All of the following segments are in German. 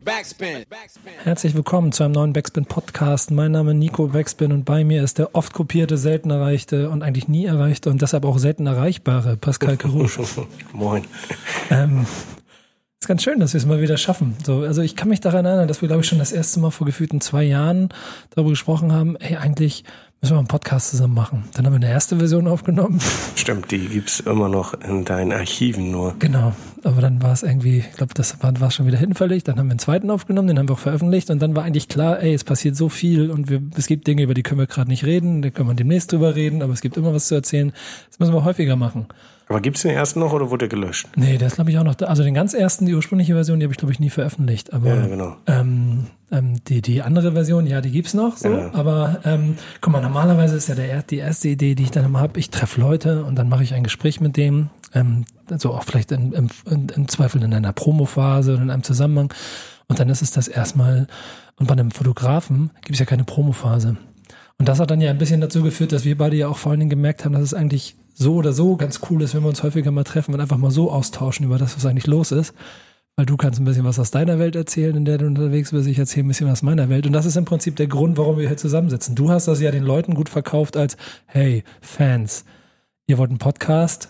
Backspin. Herzlich willkommen zu einem neuen Backspin Podcast. Mein Name ist Nico Backspin und bei mir ist der oft kopierte, selten erreichte und eigentlich nie erreichte und deshalb auch selten erreichbare Pascal Kerouche. Moin. Ähm, ist ganz schön, dass wir es mal wieder schaffen. So, also ich kann mich daran erinnern, dass wir, glaube ich, schon das erste Mal vor gefühlten zwei Jahren darüber gesprochen haben, ey, eigentlich Müssen wir einen Podcast zusammen machen. Dann haben wir eine erste Version aufgenommen. Stimmt, die gibt's immer noch in deinen Archiven nur. Genau, aber dann war es irgendwie, ich glaube, das war, war schon wieder hinfällig. Dann haben wir einen zweiten aufgenommen, den haben wir auch veröffentlicht und dann war eigentlich klar, ey, es passiert so viel und wir, es gibt Dinge, über die können wir gerade nicht reden, da können wir demnächst drüber reden, aber es gibt immer was zu erzählen. Das müssen wir häufiger machen. Aber gibt's den ersten noch oder wurde der gelöscht? Nee, der ist glaube ich auch noch da. Also den ganz ersten, die ursprüngliche Version, die habe ich glaube ich nie veröffentlicht. Aber ja, genau. ähm, ähm, die, die andere Version, ja, die gibt's noch so. Ja. Aber ähm, guck mal, normalerweise ist ja der, die erste Idee, die ich dann immer habe, ich treffe Leute und dann mache ich ein Gespräch mit dem. Ähm, also auch vielleicht in, im, in, im Zweifel in einer Promophase oder in einem Zusammenhang. Und dann ist es das erstmal, und bei einem Fotografen gibt es ja keine Promophase. Und das hat dann ja ein bisschen dazu geführt, dass wir beide ja auch vor allen Dingen gemerkt haben, dass es eigentlich so oder so ganz cool ist, wenn wir uns häufiger mal treffen und einfach mal so austauschen über das, was eigentlich los ist. Weil du kannst ein bisschen was aus deiner Welt erzählen, in der du unterwegs bist. Ich erzähle ein bisschen was aus meiner Welt. Und das ist im Prinzip der Grund, warum wir hier zusammensitzen. Du hast das ja den Leuten gut verkauft als, hey, Fans, ihr wollt einen Podcast?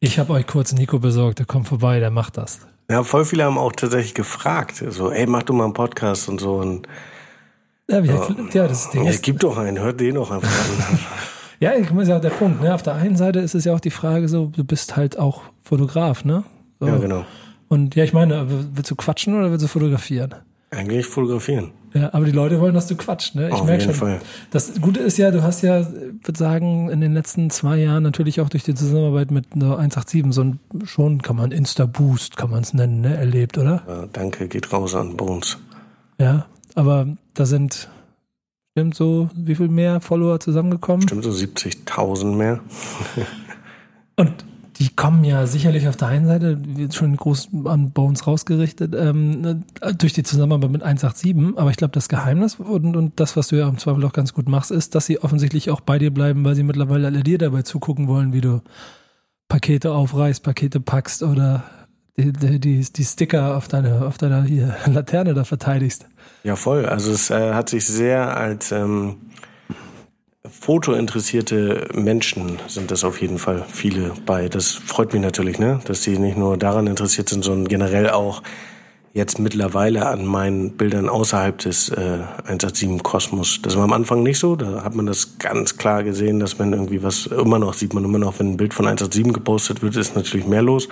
Ich habe euch kurz Nico besorgt, der kommt vorbei, der macht das. Ja, voll viele haben auch tatsächlich gefragt, so, ey, mach du mal einen Podcast und so. Und, ja, ja, ja das Ding ja, es gibt doch einen, hört den auch einfach an. Ja, ich ist ja der Punkt. Ne? Auf der einen Seite ist es ja auch die Frage so, du bist halt auch Fotograf, ne? So. Ja, genau. Und ja, ich meine, willst du quatschen oder willst du fotografieren? Eigentlich fotografieren. Ja, aber die Leute wollen, dass du quatscht, ne? Ich Auf jeden schon. Fall. Das Gute ist ja, du hast ja, würde sagen, in den letzten zwei Jahren natürlich auch durch die Zusammenarbeit mit einer 187 so ein, schon kann man Insta-Boost, kann man es nennen, ne? Erlebt, oder? Ja, danke, geht raus an Bones. Ja, aber da sind Stimmt so, wie viel mehr Follower zusammengekommen? Stimmt so 70.000 mehr. Und die kommen ja sicherlich auf der einen Seite, wird schon groß an Bones rausgerichtet, ähm, durch die Zusammenarbeit mit 187. Aber ich glaube, das Geheimnis und, und das, was du ja im Zweifel auch ganz gut machst, ist, dass sie offensichtlich auch bei dir bleiben, weil sie mittlerweile alle dir dabei zugucken wollen, wie du Pakete aufreißt, Pakete packst oder die, die, die Sticker auf deiner auf deiner hier, Laterne da verteidigst. Ja, voll. Also es äh, hat sich sehr als ähm, fotointeressierte Menschen sind das auf jeden Fall viele bei. Das freut mich natürlich, ne? dass sie nicht nur daran interessiert sind, sondern generell auch jetzt mittlerweile an meinen Bildern außerhalb des äh, 187 Kosmos. Das war am Anfang nicht so. Da hat man das ganz klar gesehen, dass man irgendwie was immer noch sieht man immer noch, wenn ein Bild von 187 gepostet wird, ist natürlich mehr los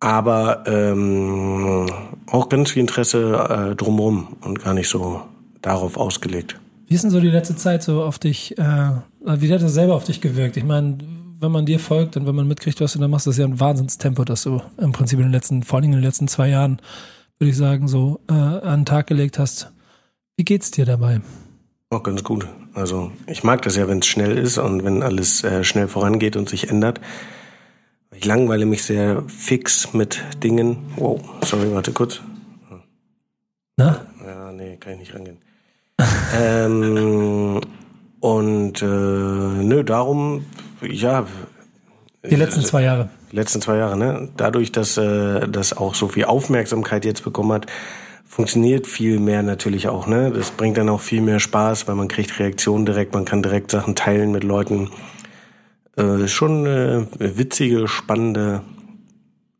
aber ähm, auch ganz viel Interesse äh, drumherum und gar nicht so darauf ausgelegt. Wie ist denn so die letzte Zeit so auf dich, äh, wie hat das selber auf dich gewirkt? Ich meine, wenn man dir folgt und wenn man mitkriegt, was du da machst, das ist ja ein Wahnsinnstempo, das du im Prinzip in den letzten, vor allem in den letzten zwei Jahren, würde ich sagen, so äh, an den Tag gelegt hast. Wie geht's dir dabei? Auch ganz gut. Also ich mag das ja, wenn es schnell ist und wenn alles äh, schnell vorangeht und sich ändert. Ich langweile mich sehr fix mit Dingen. Wow, sorry, warte kurz. Na? Ja, nee, kann ich nicht rangehen. ähm, und äh, nö, darum, ja. Die letzten zwei Jahre. Die letzten zwei Jahre, ne? Dadurch, dass äh, das auch so viel Aufmerksamkeit jetzt bekommen hat, funktioniert viel mehr natürlich auch, ne? Das bringt dann auch viel mehr Spaß, weil man kriegt Reaktionen direkt, man kann direkt Sachen teilen mit Leuten äh, schon eine witzige, spannende,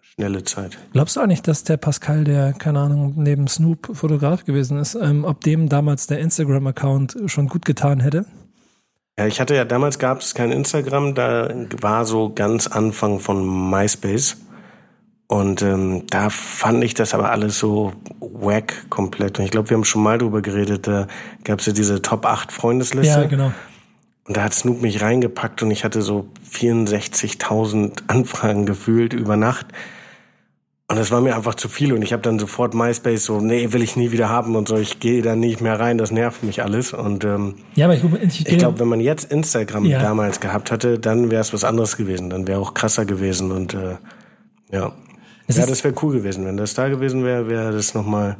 schnelle Zeit. Glaubst du eigentlich, dass der Pascal, der, keine Ahnung, neben Snoop Fotograf gewesen ist, ähm, ob dem damals der Instagram-Account schon gut getan hätte? Ja, ich hatte ja damals gab es kein Instagram, da war so ganz Anfang von MySpace. Und ähm, da fand ich das aber alles so wack komplett. Und ich glaube, wir haben schon mal drüber geredet, da gab es ja diese Top 8 Freundesliste. Ja, genau. Und da hat Snoop mich reingepackt und ich hatte so 64.000 Anfragen gefühlt über Nacht. Und das war mir einfach zu viel und ich habe dann sofort MySpace so, nee, will ich nie wieder haben und so, ich gehe da nicht mehr rein, das nervt mich alles. Und ähm, ja, aber ich, ich, ich glaube, wenn man jetzt Instagram ja. damals gehabt hatte, dann wäre es was anderes gewesen, dann wäre auch krasser gewesen und äh, ja. Es ja, das wäre cool gewesen. Wenn das da gewesen wäre, wäre das nochmal,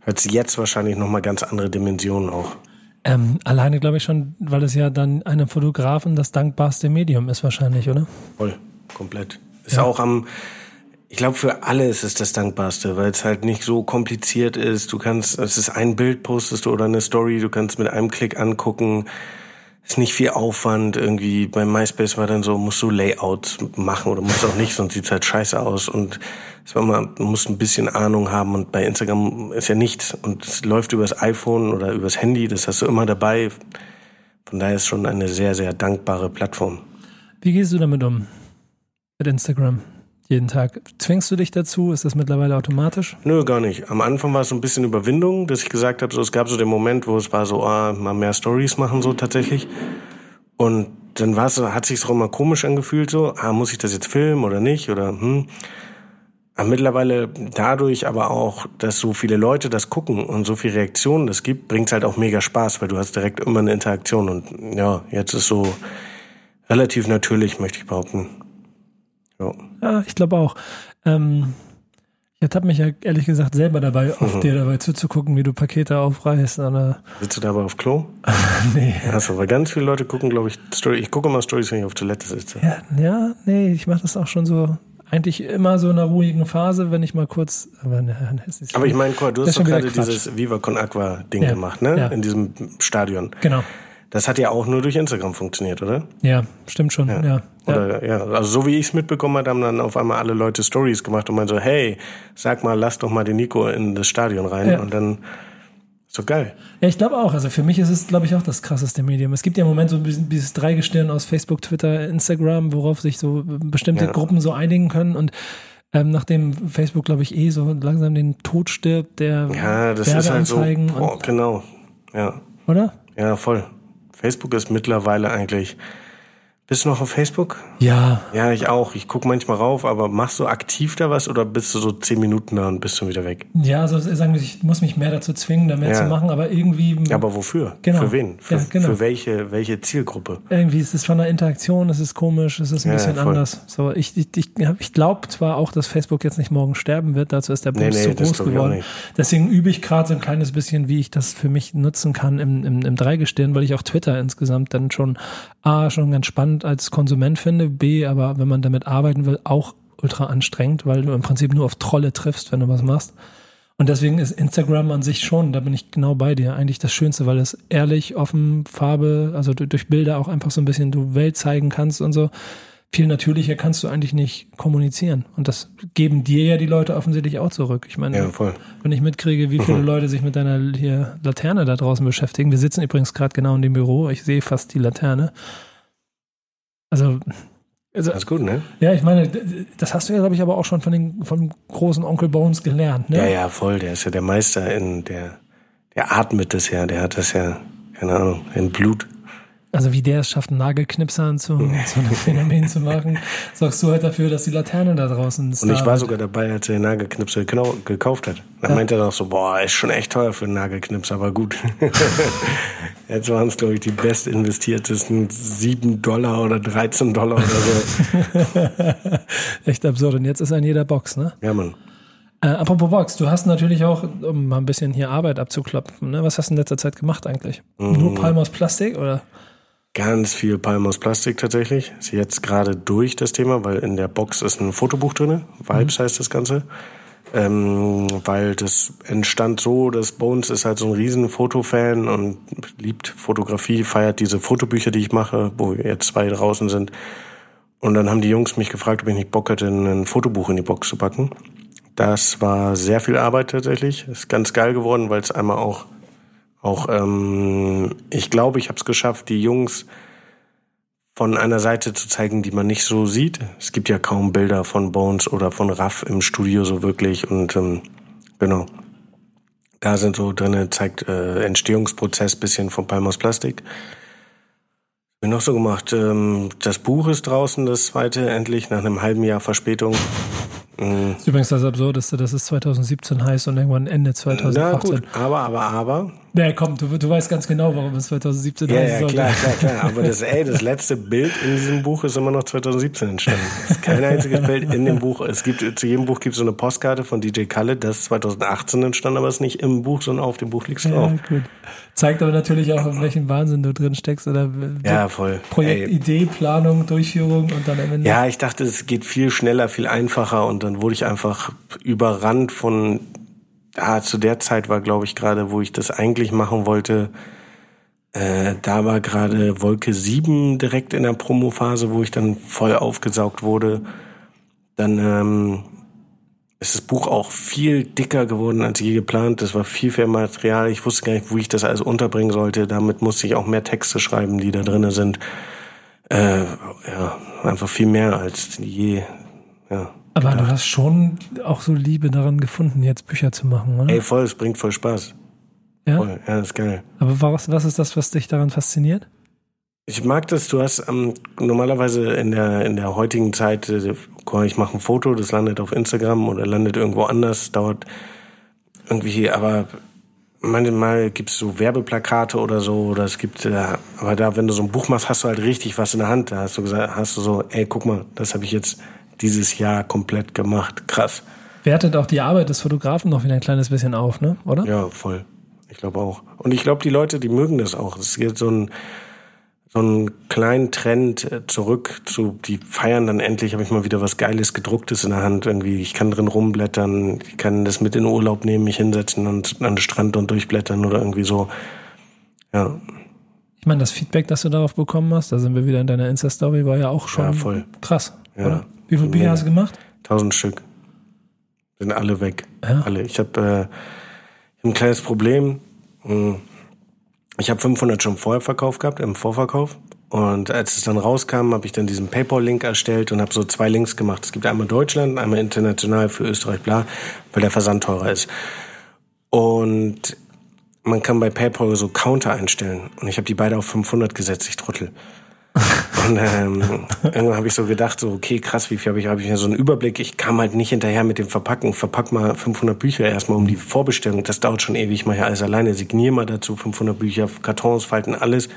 hat jetzt wahrscheinlich nochmal ganz andere Dimensionen auch. Ähm, alleine glaube ich schon, weil es ja dann einem Fotografen das dankbarste Medium ist wahrscheinlich, oder? Voll, komplett. Ist ja. auch am, Ich glaube, für alle ist es das Dankbarste, weil es halt nicht so kompliziert ist. Du kannst, es ist ein Bild, postest du oder eine Story, du kannst mit einem Klick angucken. Ist nicht viel Aufwand irgendwie. Bei MySpace war dann so, musst du Layouts machen oder musst auch nicht, sonst sieht's halt scheiße aus. Und es war mal, musst ein bisschen Ahnung haben. Und bei Instagram ist ja nichts. Und es läuft übers iPhone oder übers Handy, das hast du immer dabei. Von daher ist schon eine sehr, sehr dankbare Plattform. Wie gehst du damit um? Mit Instagram? Jeden Tag. Zwingst du dich dazu? Ist das mittlerweile automatisch? Nö, gar nicht. Am Anfang war es so ein bisschen Überwindung, dass ich gesagt habe, so, es gab so den Moment, wo es war so, ah, mal mehr Stories machen, so tatsächlich. Und dann war es, hat sich auch immer komisch angefühlt, so, ah, muss ich das jetzt filmen oder nicht? Oder hm. Aber mittlerweile dadurch aber auch, dass so viele Leute das gucken und so viele Reaktionen das gibt, bringt's halt auch mega Spaß, weil du hast direkt immer eine Interaktion und ja, jetzt ist so relativ natürlich, möchte ich behaupten. Ja, ja ich glaube auch. Ähm, ich habe mich ja ehrlich gesagt selber dabei, auf mhm. dir dabei zuzugucken, wie du Pakete aufreißt. Oder? Sitzt du dabei auf Klo? nee. Achso, weil ganz viele Leute gucken, glaube ich, Story. Ich gucke immer Stories, wenn ich auf Toilette sitze. Ja, ja nee, ich mache das auch schon so eigentlich immer so in einer ruhigen Phase, wenn ich mal kurz. Aber, ne, aber ich meine, du hast doch gerade dieses Viva Con Aqua Ding ja, gemacht, ne? Ja. In diesem Stadion. Genau. Das hat ja auch nur durch Instagram funktioniert, oder? Ja, stimmt schon, ja. ja. Oder, ja. also so wie ich es mitbekommen habe, haben dann auf einmal alle Leute Stories gemacht und meinen so, hey, sag mal, lass doch mal den Nico in das Stadion rein ja. und dann ist doch geil. Ja, ich glaube auch. Also für mich ist es, glaube ich, auch das krasseste Medium. Es gibt ja im Moment so dieses Dreigestirn aus Facebook, Twitter, Instagram, worauf sich so bestimmte ja. Gruppen so einigen können und ähm, nachdem Facebook, glaube ich, eh so langsam den Tod stirbt, der ja, das ist halt so, boah, genau, ja. Oder? Ja, voll. Facebook ist mittlerweile eigentlich. Bist du noch auf Facebook? Ja. Ja, ich auch. Ich gucke manchmal rauf, aber machst du aktiv da was oder bist du so zehn Minuten da und bist du wieder weg? Ja, also sagen wir, ich muss mich mehr dazu zwingen, da mehr ja. zu machen, aber irgendwie. Aber wofür? Genau. Für wen? Für, ja, genau. für welche, welche Zielgruppe? Irgendwie ist es von der Interaktion, es ist komisch, es ist ein ja, bisschen anders. So, ich, ich, ich, ich glaube zwar auch, dass Facebook jetzt nicht morgen sterben wird, dazu ist der Boost nee, nee, zu groß geworden. Deswegen übe ich gerade so ein kleines bisschen, wie ich das für mich nutzen kann im, im, im Dreigestirn, weil ich auch Twitter insgesamt dann schon A, schon ganz spannend als Konsument finde, B, aber wenn man damit arbeiten will, auch ultra anstrengend, weil du im Prinzip nur auf Trolle triffst, wenn du was machst. Und deswegen ist Instagram an sich schon, da bin ich genau bei dir, eigentlich das Schönste, weil es ehrlich, offen, Farbe, also durch Bilder auch einfach so ein bisschen du Welt zeigen kannst und so. Viel natürlicher kannst du eigentlich nicht kommunizieren. Und das geben dir ja die Leute offensichtlich auch zurück. Ich meine, ja, wenn ich mitkriege, wie viele Leute sich mit deiner hier Laterne da draußen beschäftigen. Wir sitzen übrigens gerade genau in dem Büro. Ich sehe fast die Laterne. Also, also, das ist gut, ne? Ja, ich meine, das hast du ja, glaube ich, aber auch schon von den vom großen Onkel Bones gelernt, ne? Ja, ja, voll. Der ist ja der Meister in der, der atmet das ja, der hat das ja, keine Ahnung, in Blut. Also wie der es schafft, Nagelknipsern zu, zu einem Phänomen zu machen, sorgst du halt dafür, dass die Laterne da draußen ist. Und ich war sogar dabei, als er den Nagelknipser genau gekauft hat. Dann ja. meinte er noch so, boah, ist schon echt teuer für einen Nagelknipser, aber gut. Jetzt waren es, glaube ich, die best investiertesten 7 Dollar oder 13 Dollar oder so. echt absurd. Und jetzt ist er in jeder Box, ne? Ja, Mann. Äh, apropos Box, du hast natürlich auch, um mal ein bisschen hier Arbeit abzuklopfen, ne? was hast du in letzter Zeit gemacht eigentlich? Mhm. Nur Palm aus Plastik oder? Ganz viel Palm aus Plastik tatsächlich. Ist jetzt gerade durch das Thema, weil in der Box ist ein Fotobuch drinne. Vibes mhm. heißt das Ganze. Ähm, weil das entstand so, dass Bones ist halt so ein riesen Fotofan und liebt Fotografie, feiert diese Fotobücher, die ich mache, wo jetzt zwei draußen sind. Und dann haben die Jungs mich gefragt, ob ich nicht Bock hätte, ein Fotobuch in die Box zu packen. Das war sehr viel Arbeit tatsächlich. Ist ganz geil geworden, weil es einmal auch auch, ähm, ich glaube, ich habe es geschafft, die Jungs von einer Seite zu zeigen, die man nicht so sieht. Es gibt ja kaum Bilder von Bones oder von Raff im Studio so wirklich und ähm, genau. Da sind so drinne zeigt äh, Entstehungsprozess bisschen von Palmos Plastik. Bin noch so gemacht. Ähm, das Buch ist draußen, das zweite endlich nach einem halben Jahr Verspätung. Mhm. Ist übrigens das Absurdeste, dass es 2017 heißt und irgendwann Ende 2018. Na gut, aber, aber, aber, Nee, komm, du, du weißt ganz genau, warum es 2017 ja, ja, klar, klar, klar. Aber das, ey, das letzte Bild in diesem Buch ist immer noch 2017 entstanden. Es ist kein einziges Bild in dem Buch. Es gibt, zu jedem Buch gibt es so eine Postkarte von DJ Khaled, das ist 2018 entstanden, aber es ist nicht im Buch, sondern auf dem Buch liegt es drauf. Ja. Zeigt aber natürlich auch, in welchem Wahnsinn du drin steckst oder ja, voll. Projektidee, Planung, Durchführung und dann am Ende. Ja, ich dachte, es geht viel schneller, viel einfacher und dann wurde ich einfach überrannt von ah, zu der Zeit war, glaube ich, gerade, wo ich das eigentlich machen wollte, äh, da war gerade Wolke 7 direkt in der Promophase, wo ich dann voll aufgesaugt wurde. Dann ähm, ist das Buch auch viel dicker geworden als je geplant. Das war viel, viel Material. Ich wusste gar nicht, wo ich das alles unterbringen sollte. Damit musste ich auch mehr Texte schreiben, die da drinnen sind. Äh, ja, einfach viel mehr als je. Ja. Aber gedacht. du hast schon auch so Liebe daran gefunden, jetzt Bücher zu machen, oder? Ey, voll, es bringt voll Spaß. Ja? Voll, ja, das ist geil. Aber was, was ist das, was dich daran fasziniert? Ich mag das, du hast ähm, normalerweise in der, in der heutigen Zeit, äh, ich mache ein Foto, das landet auf Instagram oder landet irgendwo anders, dauert irgendwie, aber manchmal gibt es so Werbeplakate oder so, oder es gibt, äh, aber da, wenn du so ein Buch machst, hast du halt richtig was in der Hand. Da hast du gesagt, hast du so, ey, guck mal, das habe ich jetzt dieses Jahr komplett gemacht. Krass. Wertet auch die Arbeit des Fotografen noch wieder ein kleines bisschen auf, ne? Oder? Ja, voll. Ich glaube auch. Und ich glaube, die Leute, die mögen das auch. Es gibt so einen, so einen kleinen Trend äh, zurück zu, die feiern dann endlich, habe ich mal wieder was Geiles, gedrucktes in der Hand. Irgendwie, ich kann drin rumblättern, ich kann das mit in den Urlaub nehmen, mich hinsetzen und an den Strand und durchblättern oder irgendwie so. Ja. Ich meine, das Feedback, das du darauf bekommen hast, da sind wir wieder in deiner Insta-Story, war ja auch schon ja, voll. krass, ja. oder? Wie viele Bücher hast du gemacht? Tausend Stück. Sind alle weg. Ja. Alle. Ich habe äh, ein kleines Problem. Hm. Ich habe 500 schon vorher verkauft gehabt, im Vorverkauf. Und als es dann rauskam, habe ich dann diesen PayPal-Link erstellt und habe so zwei Links gemacht. Es gibt einmal Deutschland, einmal international für Österreich, bla, weil der Versand teurer ist. Und man kann bei PayPal so Counter einstellen. Und ich habe die beide auf 500 gesetzt, ich Trottel. Und ähm, irgendwann habe ich so gedacht, so okay, krass, wie viel habe ich, habe ich ja so einen Überblick. Ich kam halt nicht hinterher mit dem Verpacken. Verpack mal 500 Bücher erstmal um die Vorbestellung. Das dauert schon ewig. Ich mache ja alles alleine. Signiere mal dazu 500 Bücher, Kartons, Falten, alles.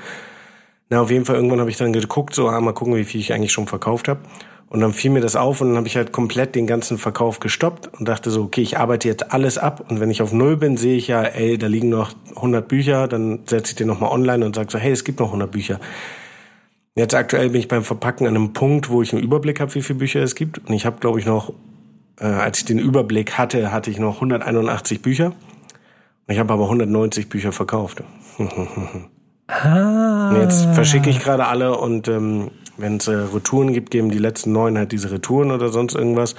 Na, auf jeden Fall, irgendwann habe ich dann geguckt, so, ah, mal gucken, wie viel ich eigentlich schon verkauft habe. Und dann fiel mir das auf und dann habe ich halt komplett den ganzen Verkauf gestoppt und dachte so, okay, ich arbeite jetzt alles ab und wenn ich auf Null bin, sehe ich ja, ey, da liegen noch 100 Bücher, dann setze ich den nochmal online und sage so, hey, es gibt noch 100 Bücher. Jetzt aktuell bin ich beim Verpacken an einem Punkt, wo ich einen Überblick habe, wie viele Bücher es gibt. Und ich habe, glaube ich, noch, äh, als ich den Überblick hatte, hatte ich noch 181 Bücher. Und ich habe aber 190 Bücher verkauft. ah. Und jetzt verschicke ich gerade alle und ähm, wenn es äh, Retouren gibt, geben die letzten neun halt diese Retouren oder sonst irgendwas.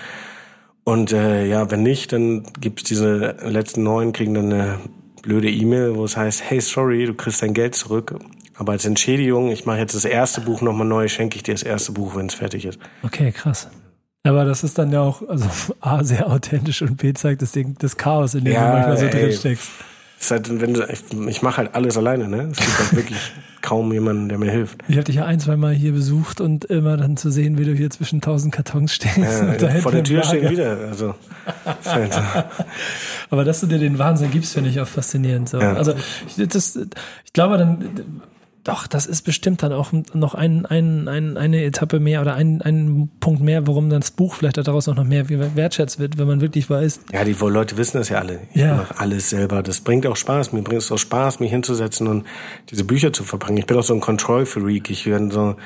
Und äh, ja, wenn nicht, dann gibt's diese letzten neun, kriegen dann eine blöde E-Mail, wo es heißt, hey, sorry, du kriegst dein Geld zurück. Aber als Entschädigung, ich mache jetzt das erste Buch nochmal neu, schenke ich dir das erste Buch, wenn es fertig ist. Okay, krass. Aber das ist dann ja auch, also A, sehr authentisch und B, zeigt das, Ding, das Chaos, in dem ja, du manchmal so drin steckst. Halt, wenn du, ich, ich mache halt alles alleine, ne? Es gibt halt wirklich kaum jemanden, der mir hilft. Ich habe dich ja ein, zwei Mal hier besucht und immer dann zu sehen, wie du hier zwischen tausend Kartons stehst. Ja, vor der Tür stehen wieder. Also, halt Aber dass du dir den Wahnsinn gibst, finde ich auch faszinierend. So. Ja. Also ich, das, ich glaube, dann doch, das ist bestimmt dann auch noch ein, ein, ein, eine Etappe mehr oder ein, ein Punkt mehr, warum dann das Buch vielleicht daraus auch noch mehr wertschätzt wird, wenn man wirklich weiß. Ja, die Leute wissen das ja alle. Ich ja. mache alles selber. Das bringt auch Spaß. Mir bringt es auch Spaß, mich hinzusetzen und diese Bücher zu verpacken. Ich bin auch so ein Control-Freak. Ich werde so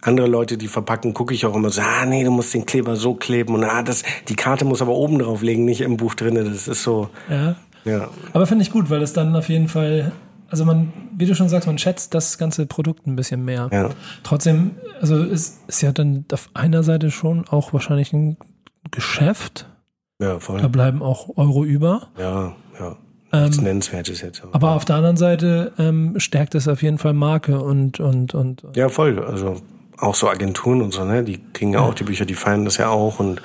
andere Leute, die verpacken, gucke ich auch immer so, ah nee, du musst den Kleber so kleben und ah, das, die Karte muss aber oben drauf legen, nicht im Buch drinne. Das ist so. Ja. Ja. Aber finde ich gut, weil es dann auf jeden Fall also man, wie du schon sagst, man schätzt das ganze Produkt ein bisschen mehr. Ja. Trotzdem, also ist, ist ja dann auf einer Seite schon auch wahrscheinlich ein Geschäft. Ja, voll. Da bleiben auch Euro über. Ja, ja. Nichts ähm, Nennenswertes jetzt. Aber, aber auf der anderen Seite ähm, stärkt es auf jeden Fall Marke und, und, und. Ja, voll. Also auch so Agenturen und so, ne? Die kriegen ja, ja. auch die Bücher, die feiern das ja auch und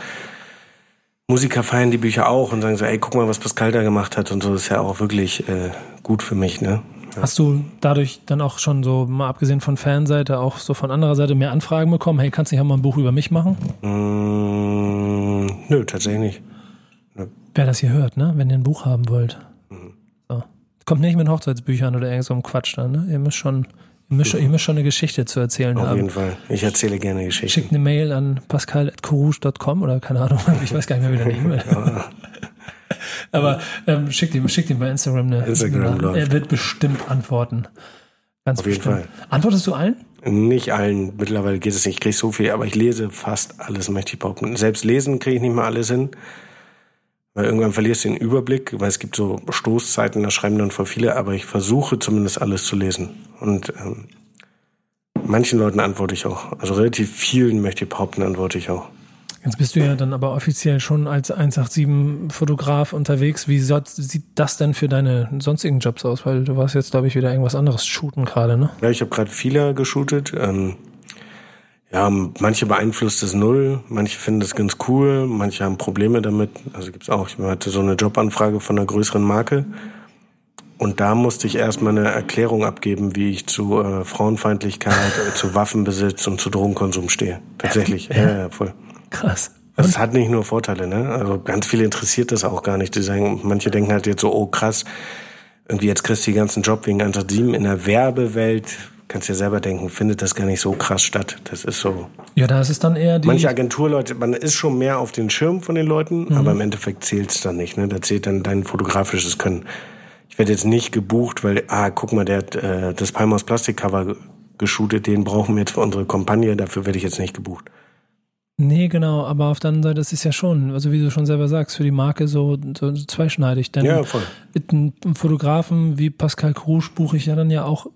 Musiker feiern die Bücher auch und sagen so, ey, guck mal, was Pascal da gemacht hat und so. Das ist ja auch wirklich äh, gut für mich, ne? Hast du dadurch dann auch schon so, mal abgesehen von Fanseite, auch so von anderer Seite mehr Anfragen bekommen? Hey, kannst du nicht auch mal ein Buch über mich machen? Mm, nö, tatsächlich nicht. Nö. Wer das hier hört, ne? Wenn ihr ein Buch haben wollt. Mhm. So. Kommt nicht mit Hochzeitsbüchern oder irgend so einem Quatsch dann, ne? Ihr müsst schon, ihr müsst, ihr müsst schon eine Geschichte zu erzählen Auf haben. jeden Fall. Ich erzähle gerne Geschichten. Schickt eine Mail an pascal.corouge.com oder keine Ahnung, ich weiß gar nicht mehr, wie deine E-Mail. Aber ähm, schickt ihm, schickt ihm bei Instagram eine. Instagram eine, er wird bestimmt antworten. Ganz Auf jeden bestimmt. Fall. Antwortest du allen? Nicht allen, mittlerweile geht es nicht, ich kriege so viel, aber ich lese fast alles, möchte ich behaupten. Selbst lesen kriege ich nicht mal alles hin. Weil irgendwann verlierst du den Überblick, weil es gibt so Stoßzeiten, da schreiben dann voll viele, aber ich versuche zumindest alles zu lesen. Und ähm, manchen Leuten antworte ich auch. Also relativ vielen möchte ich behaupten, antworte ich auch. Jetzt bist du ja dann aber offiziell schon als 187-Fotograf unterwegs. Wie sieht das denn für deine sonstigen Jobs aus? Weil du warst jetzt, glaube ich, wieder irgendwas anderes shooten gerade, ne? Ja, ich habe gerade viele geshootet. Ähm, ja, manche beeinflusst es null, manche finden das ganz cool, manche haben Probleme damit. Also gibt's auch. Ich hatte so eine Jobanfrage von einer größeren Marke. Und da musste ich erstmal eine Erklärung abgeben, wie ich zu äh, Frauenfeindlichkeit, äh, zu Waffenbesitz und zu Drogenkonsum stehe. Tatsächlich. Ja, ja, voll. Krass. Also es hat nicht nur Vorteile, ne? Also ganz viele interessiert das auch gar nicht. Die sagen, manche denken halt jetzt so, oh krass, irgendwie jetzt kriegst du den ganzen Job wegen 187 in der Werbewelt. Kannst dir selber denken, findet das gar nicht so krass statt. Das ist so. Ja, da ist es dann eher die. Manche Agenturleute, man ist schon mehr auf den Schirm von den Leuten, Mhm. aber im Endeffekt zählt's dann nicht. Ne? Da zählt dann dein fotografisches Können. Ich werde jetzt nicht gebucht, weil, ah, guck mal, der hat äh, das Palmos Plastikcover geshootet, den brauchen wir jetzt für unsere Kampagne, dafür werde ich jetzt nicht gebucht. Nee, genau, aber auf der anderen Seite ist es ja schon, also wie du schon selber sagst, für die Marke so, so zweischneidig. Denn Ja, voll. mit einem Fotografen wie Pascal Krusch buche ich ja dann ja auch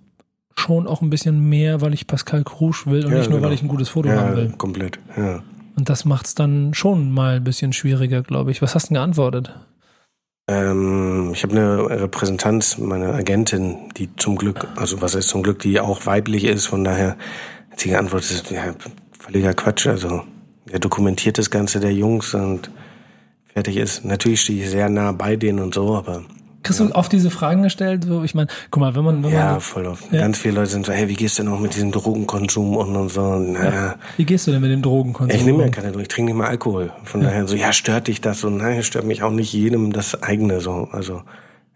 schon auch ein bisschen mehr, weil ich Pascal Krusch will und Ja, nicht nur, genau. weil ich ein gutes Foto haben Ja, will. komplett. Ja. Und das macht's dann schon mal ein bisschen schwieriger, glaube ich. Was hast du denn geantwortet? Ähm, ich habe eine Repräsentanz, meine Agentin, die zum Glück, also was heißt zum Glück, die auch weiblich ist, von daher hat sie geantwortet, ja, völliger Quatsch, also er dokumentiert das Ganze der Jungs und fertig ist. Natürlich stehe ich sehr nah bei denen und so, aber Kriegst du oft diese Fragen gestellt? So, ich meine, guck mal, wenn man, wenn ja, man voll oft. Ja. Ganz viele Leute sind so, hey, wie gehst du denn auch mit diesem Drogenkonsum und, und so, naja. wie gehst du denn mit dem Drogenkonsum? Ich nehme ja keine Drogen, ich trinke nicht mal Alkohol. Von daher so, ja, stört dich das? Und nein, stört mich auch nicht jedem das eigene so. Also,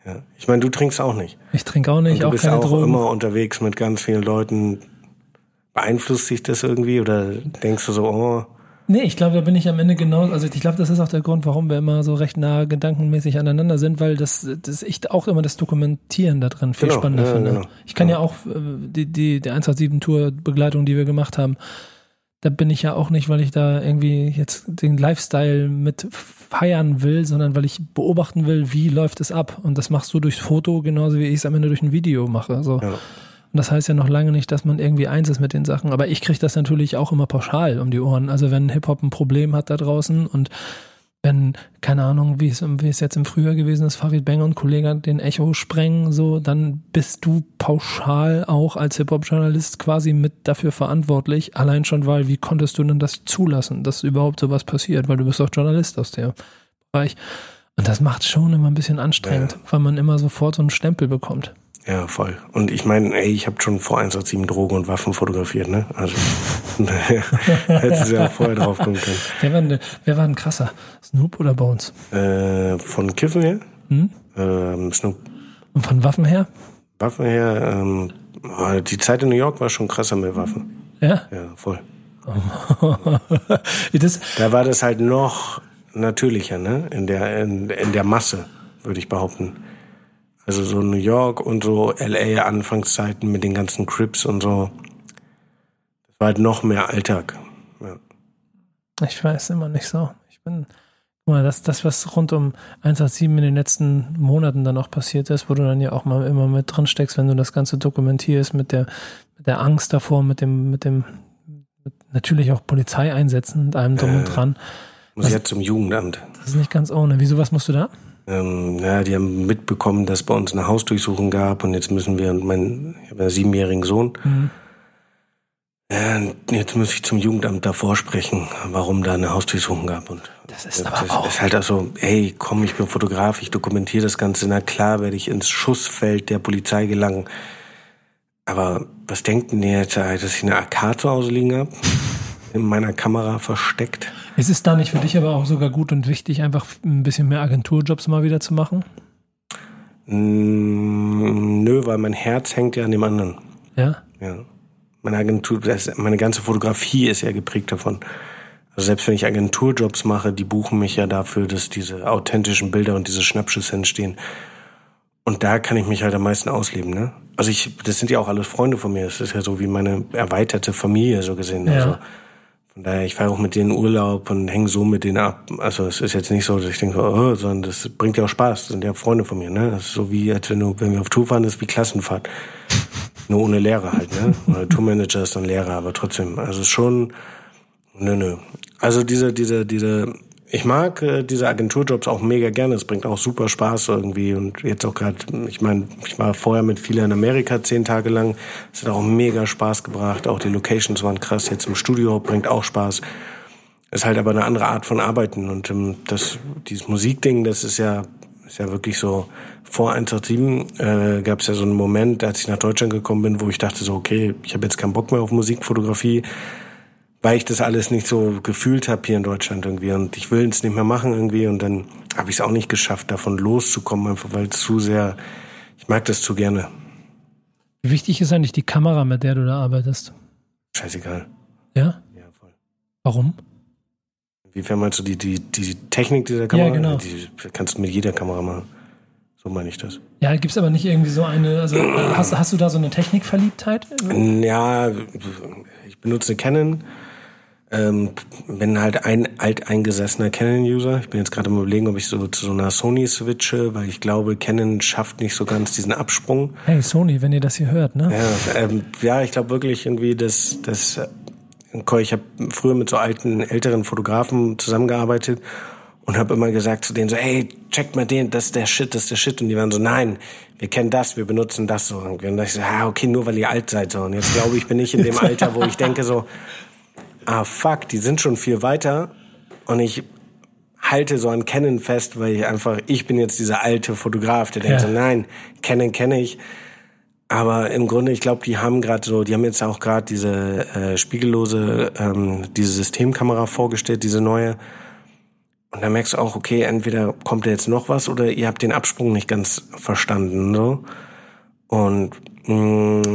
ja. Ich meine, du trinkst auch nicht. Ich trinke auch nicht, du auch bist keine auch Drogen. immer unterwegs mit ganz vielen Leuten. Beeinflusst sich das irgendwie oder denkst du so, oh, Nee, ich glaube, da bin ich am Ende genau, also ich glaube, das ist auch der Grund, warum wir immer so recht nah gedankenmäßig aneinander sind, weil das, das ich auch immer das Dokumentieren da drin viel Genau, spannender ja, finde. genau. Ich kann ja, auch äh, die, die, die 187 Tour Begleitung, die wir gemacht haben, da bin ich ja auch nicht, weil ich da irgendwie jetzt den Lifestyle mit feiern will, sondern weil ich beobachten will, wie läuft es ab. Und das machst du durchs Foto genauso wie ich es am Ende durch ein Video mache. So. Ja. Und das heißt ja noch lange nicht, dass man irgendwie eins ist mit den Sachen. Aber ich kriege das natürlich auch immer pauschal um die Ohren. Also wenn Hip-Hop ein Problem hat da draußen und wenn, keine Ahnung, wie es, wie es jetzt im Frühjahr gewesen ist, Farid Bang und Kollege den Echo sprengen, so, dann bist du pauschal auch als Hip-Hop-Journalist quasi mit dafür verantwortlich. Allein schon, weil, wie konntest du denn das zulassen, dass überhaupt sowas passiert? Weil du bist auch Journalist aus dem Bereich. Und das macht schon immer ein bisschen anstrengend, weil man immer sofort so einen Stempel bekommt. Ja, voll. Und ich meine, ey, ich habe schon vor 187 Drogen und Waffen fotografiert, ne? Also, daher hättest du ja auch vorher drauf kommen können. Wer war denn, wer war denn krasser? Snoop oder Bones? Äh, von Kiffen her, Hm? ähm, Snoop Und von Waffen her? Waffen her, ähm, oh, die Zeit in New York war schon krasser mit Waffen. Ja. Ja, voll. das, Da war das halt noch natürlicher, ne? In der, in, in der Masse, würde ich behaupten. Also so New York und so LA Anfangszeiten mit den ganzen Crips und so. Das war halt noch mehr Alltag. Ja. ich weiß immer nicht so. Ich bin, guck mal, das, das, was rund um 187 in den letzten Monaten dann auch passiert ist, wo du dann ja auch mal immer mit drin steckst, wenn du das Ganze dokumentierst, mit der, mit der Angst davor, mit dem, mit dem, mit natürlich auch Polizeieinsätzen und allem drum und dran. Muss ich ja zum Jugendamt. Das ist nicht ganz ohne. Wieso, was musst du da? Ähm, ja, die haben mitbekommen, dass bei uns eine Hausdurchsuchung gab und jetzt müssen wir, und mein, ich habe einen siebenjährigen Sohn, ja, und jetzt muss ich zum Jugendamt davor sprechen, warum da eine Hausdurchsuchung gab. Und Das ist das aber auch. ist halt auch so, hey, komm, ich bin Fotograf, ich dokumentiere das Ganze, na klar werde ich ins Schussfeld der Polizei gelangen. Aber was denkt denn ihr jetzt, dass ich eine AK zu Hause liegen habe? In meiner Kamera versteckt? Ist es da nicht für dich aber auch sogar gut und wichtig, einfach ein bisschen mehr Agenturjobs mal wieder zu machen? Nö, weil mein Herz hängt ja an dem anderen. Ja? Ja. Meine Agentur, das, meine ganze Fotografie ist ja geprägt davon. Also selbst wenn ich Agenturjobs mache, die buchen mich ja dafür, dass diese authentischen Bilder und diese Schnappschüsse entstehen. Und da kann ich mich halt am meisten ausleben, ne? Also ich, das sind ja auch alles Freunde von mir. Das ist ja so wie meine erweiterte Familie so gesehen. Ja. Also von daher, ich fahre auch mit denen Urlaub und hänge so mit denen ab. Also es ist jetzt nicht so, dass ich denke, oh, sondern das bringt ja auch Spaß. Das sind ja Freunde von mir, ne? Das ist so wie, als wenn du, wenn wir auf Tour fahren, das ist wie Klassenfahrt. Nur ohne Lehrer halt, ne? Oder Tourmanager ist dann Lehrer, aber trotzdem. Also es ist schon, nö, nö. Also diese, diese, diese, ich mag äh, diese Agenturjobs auch mega gerne. Es bringt auch super Spaß irgendwie. Und jetzt auch gerade, ich meine, ich war vorher mit vielen in Amerika zehn Tage lang. Es hat auch mega Spaß gebracht. Auch die Locations waren krass. Jetzt im Studio bringt auch Spaß. Ist halt aber eine andere Art von Arbeiten. Und ähm, das, dieses Musikding, das ist ja, ist ja wirklich so, vor 187 äh, gab es ja so einen Moment, als ich nach Deutschland gekommen bin, wo ich dachte so, okay, ich habe jetzt keinen Bock mehr auf Musikfotografie weil ich das alles nicht so gefühlt habe hier in Deutschland irgendwie und ich will es nicht mehr machen irgendwie und dann habe ich es auch nicht geschafft, davon loszukommen, einfach weil es zu sehr, ich mag das zu gerne. Wie wichtig ist eigentlich die Kamera, mit der du da arbeitest? Scheißegal. Ja? Ja, voll. Warum? Inwiefern meinst du die, die, die Technik dieser Kamera? Ja, genau. Die kannst du mit jeder Kamera machen. So meine ich das. Ja, gibt's aber nicht irgendwie so eine, also äh, hast, hast du da so eine Technikverliebtheit? Ja, ich benutze Canon. Ähm, bin halt ein alteingesessener Canon-User. Ich bin jetzt gerade am überlegen, ob ich so zu so einer Sony switche, weil ich glaube, Canon schafft nicht so ganz diesen Absprung. Hey Sony, wenn ihr das hier hört, ne? Ja, ähm, ja ich glaube wirklich irgendwie, dass das ich habe früher mit so alten älteren Fotografen zusammengearbeitet und habe immer gesagt zu denen so, hey, checkt mal den, das ist der Shit, das ist der Shit. Und die waren so, nein, wir kennen das, wir benutzen das so. Und dann ich so, ah, okay, nur weil ihr alt seid so. Und jetzt glaube ich, bin ich in dem Alter, wo ich denke so, ah fuck, die sind schon viel weiter und ich halte so an Canon fest, weil ich einfach, ich bin jetzt dieser alte Fotograf, der denkt Ja. so, nein, Canon kenne ich. Aber im Grunde, ich glaube, die haben gerade so, die haben jetzt auch gerade diese äh, spiegellose, ähm, diese Systemkamera vorgestellt, diese neue. Und da merkst du auch, okay, entweder kommt da jetzt noch was oder ihr habt den Absprung nicht ganz verstanden. So. Und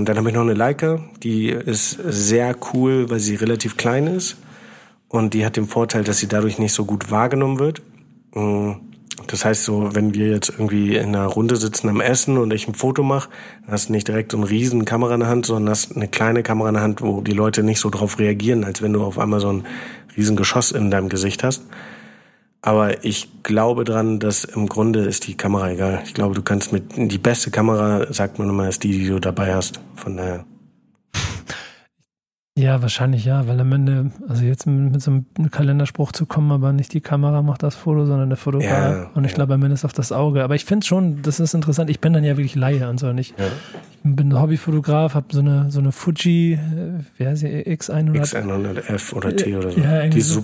dann habe ich noch eine Leica, die ist sehr cool, weil sie relativ klein ist. Und die hat den Vorteil, dass sie dadurch nicht so gut wahrgenommen wird. Mh, Das heißt so, wenn wir jetzt irgendwie in einer Runde sitzen am Essen und ich ein Foto mache, hast du nicht direkt so eine riesen Kamera in der Hand, sondern hast eine kleine Kamera in der Hand, wo die Leute nicht so drauf reagieren, als wenn du auf einmal so ein riesen Geschoss in deinem Gesicht hast. Aber ich glaube dran, dass im Grunde ist die Kamera egal. Ich glaube, du kannst mit die beste Kamera, sagt man immer, ist die, die du dabei hast. Von daher. Ja, wahrscheinlich ja, weil am Ende, also jetzt mit, so einem Kalenderspruch zu kommen, aber nicht die Kamera macht das Foto, sondern der Fotograf. Ja, und ich ja. glaube, am Ende ist auch das Auge. Aber ich finde schon, das ist interessant. Ich bin dann ja wirklich Laie und so. Und ich, Ja. ich bin Hobbyfotograf, habe so eine, so eine Fuji, äh, wie heißt sie, X100. X100F oder T oder so. Ja, die ist so.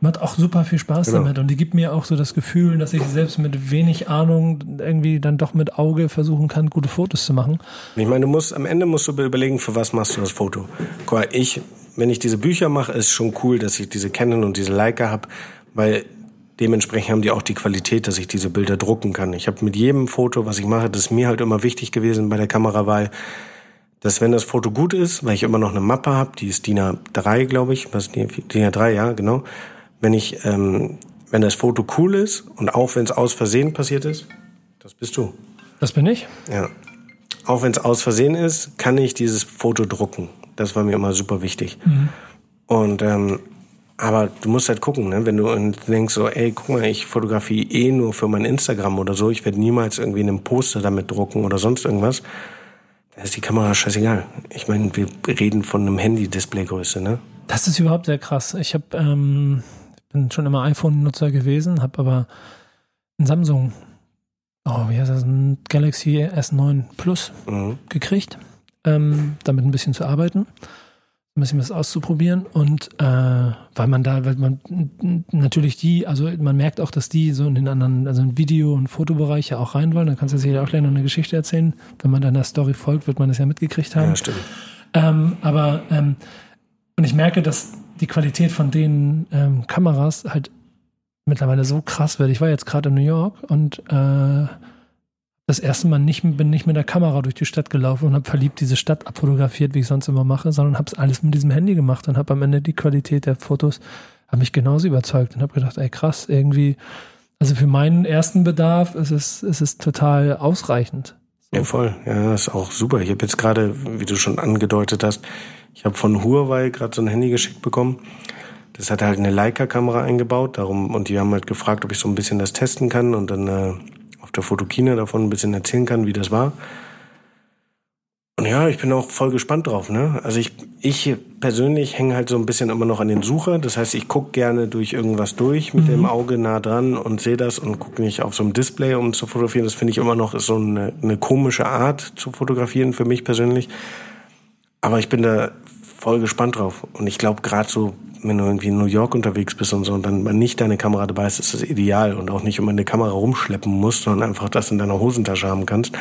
Macht auch super viel Spaß Genau. damit und die gibt mir auch so das Gefühl, dass ich selbst mit wenig Ahnung irgendwie dann doch mit Auge versuchen kann, gute Fotos zu machen. Ich meine, du musst, am Ende musst du überlegen, für was machst du das Foto. Guck mal, ich, wenn ich diese Bücher mache, ist schon cool, dass ich diese Canon und diese Leica habe, weil dementsprechend haben die auch die Qualität, dass ich diese Bilder drucken kann. Ich habe mit jedem Foto, was ich mache, das ist mir halt immer wichtig gewesen bei der Kamerawahl, dass wenn das Foto gut ist, weil ich immer noch eine Mappe habe, die ist DIN A3, glaube ich, was DIN A3, ja, genau. Wenn ich, ähm, wenn das Foto cool ist und auch wenn es aus Versehen passiert ist, das bist du. Das bin ich. Ja. Auch wenn es aus Versehen ist, kann ich dieses Foto drucken. Das war mir immer super wichtig. Und ähm, aber du musst halt gucken, ne? wenn du denkst so, ey, guck mal, ich fotografiere eh nur für mein Instagram oder so, ich werde niemals irgendwie einen Poster damit drucken oder sonst irgendwas. Da ist die Kamera scheißegal. Ich meine, wir reden von einem Handy-Displaygröße, ne? Das ist überhaupt sehr krass. Ich habe ähm, bin schon immer iPhone-Nutzer gewesen, habe aber ein Samsung, oh, wie heißt das, ein Galaxy S9 Plus Mhm. gekriegt, ähm, damit ein bisschen zu arbeiten, ein bisschen was auszuprobieren und äh, weil man da, weil man natürlich die, also man merkt auch, dass die so in den anderen, also in Video- und Fotobereich ja auch rein wollen. Da kannst du sicher auch gleich noch eine Geschichte erzählen. Wenn man deiner Story folgt, wird man das ja mitgekriegt haben. Ja, stimmt. Ähm, aber ähm, und ich merke, dass die Qualität von den ähm, Kameras halt mittlerweile so krass wird. Ich war jetzt gerade in New York und äh, das erste Mal nicht, bin nicht mit der Kamera durch die Stadt gelaufen und habe verliebt diese Stadt abfotografiert, wie ich sonst immer mache, sondern habe es alles mit diesem Handy gemacht und habe am Ende die Qualität der Fotos hat mich genauso überzeugt und habe gedacht, ey krass, irgendwie, also für meinen ersten Bedarf ist es, ist es total ausreichend. Ja, voll. Ja, ist auch super. Ich habe jetzt gerade, wie du schon angedeutet hast, ich habe von Huawei gerade so ein Handy geschickt bekommen. Das hat halt eine Leica-Kamera eingebaut, darum und die haben halt gefragt, ob ich so ein bisschen das testen kann und dann äh, auf der Fotokina davon ein bisschen erzählen kann, wie das war. Und ja, ich bin auch voll gespannt drauf. Ne? Also ich, ich persönlich hänge halt so ein bisschen immer noch an den Sucher. Das heißt, ich gucke gerne durch irgendwas durch mit mhm. dem Auge nah dran und sehe das und gucke nicht auf so einem Display, um zu fotografieren. Das finde ich immer noch so eine, eine komische Art zu fotografieren für mich persönlich. Aber ich bin da voll gespannt drauf. Und ich glaube, gerade so wenn du irgendwie in New York unterwegs bist und so und dann nicht deine Kamera dabei ist, ist das ideal und auch nicht immer eine Kamera rumschleppen musst, sondern einfach das in deiner Hosentasche haben kannst.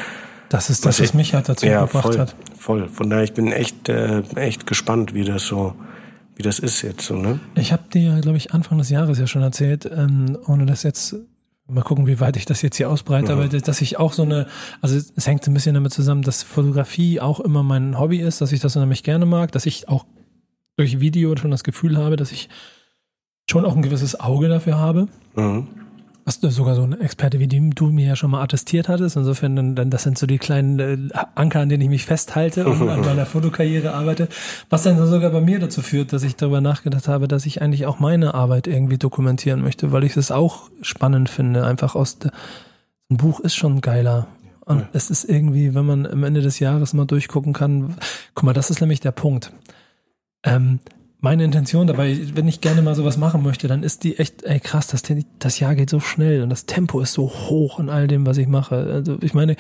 Das ist das, was, was mich halt dazu ja, gebracht voll, hat. Voll. Von daher, ich bin echt, äh, echt gespannt, wie das so, wie das ist jetzt so, ne? Ich habe dir, glaube ich, Anfang des Jahres ja schon erzählt, ähm, ohne das jetzt mal gucken, wie weit ich das jetzt hier ausbreite, mhm. aber dass ich auch so eine, also es hängt ein bisschen damit zusammen, dass Fotografie auch immer mein Hobby ist, dass ich das unheimlich gerne mag, dass ich auch durch Video schon das Gefühl habe, dass ich schon auch ein gewisses Auge dafür habe. Mhm. Was sogar so ein Experte wie du mir ja schon mal attestiert hattest. Insofern, dann, dann das sind so die kleinen äh, Anker, an denen ich mich festhalte und an meiner Fotokarriere arbeite. Was dann sogar bei mir dazu führt, dass ich darüber nachgedacht habe, dass ich eigentlich auch meine Arbeit irgendwie dokumentieren möchte, weil ich es auch spannend finde. Einfach aus der, ein Buch ist schon geiler. Und ja. es ist irgendwie, wenn man am Ende des Jahres mal durchgucken kann, guck mal, das ist nämlich der Punkt. Ähm, meine Intention dabei, wenn ich gerne mal sowas machen möchte, dann ist die echt, ey krass, das, das Jahr geht so schnell und das Tempo ist so hoch in all dem, was ich mache. Also ich meine,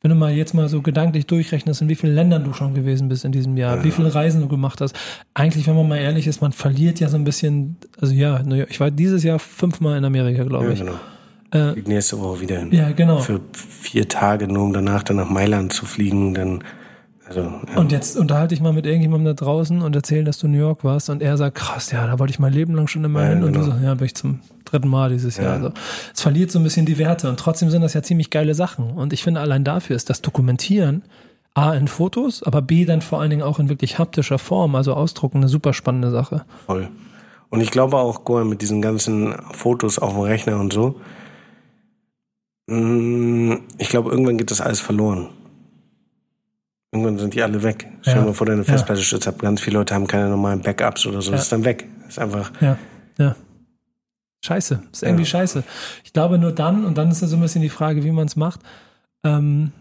wenn du mal jetzt mal so gedanklich durchrechnest, in wie vielen Ländern du schon gewesen bist in diesem Jahr, ja. wie viele Reisen du gemacht hast. Eigentlich, wenn man mal ehrlich ist, man verliert ja so ein bisschen, also ja, ich war dieses Jahr fünfmal in Amerika, glaube ja, ich. Genau. Äh, nächste Woche wieder hin. Ja, genau. Für vier Tage, nur um danach dann nach Mailand zu fliegen, dann also, ja. Und jetzt unterhalte ich mal mit irgendjemandem da draußen und erzähle, dass du in New York warst und er sagt, krass, ja, da wollte ich mein Leben lang schon immer ja, hin. Genau. Und du sagst, ja, bin ich zum dritten Mal dieses Jahr. Also, es verliert so ein bisschen die Werte und trotzdem sind das ja ziemlich geile Sachen. Und ich finde, allein dafür ist das Dokumentieren A in Fotos, aber B dann vor allen Dingen auch in wirklich haptischer Form, also Ausdrucken, eine super spannende Sache. Voll. Und ich glaube auch, Goa, mit diesen ganzen Fotos auf dem Rechner und so, mm, ich glaube, irgendwann geht das alles verloren. Irgendwann sind die alle weg. Stell dir mal vor, deine Festplatte ja. stürzt ab. Ganz viele Leute haben keine normalen Backups oder so. Ja. Das ist dann weg. Das ist einfach. Ja, ja. Scheiße. Das ist irgendwie ja. scheiße. Ich glaube nur dann, und dann ist ja so ein bisschen die Frage, wie man es macht, ähm,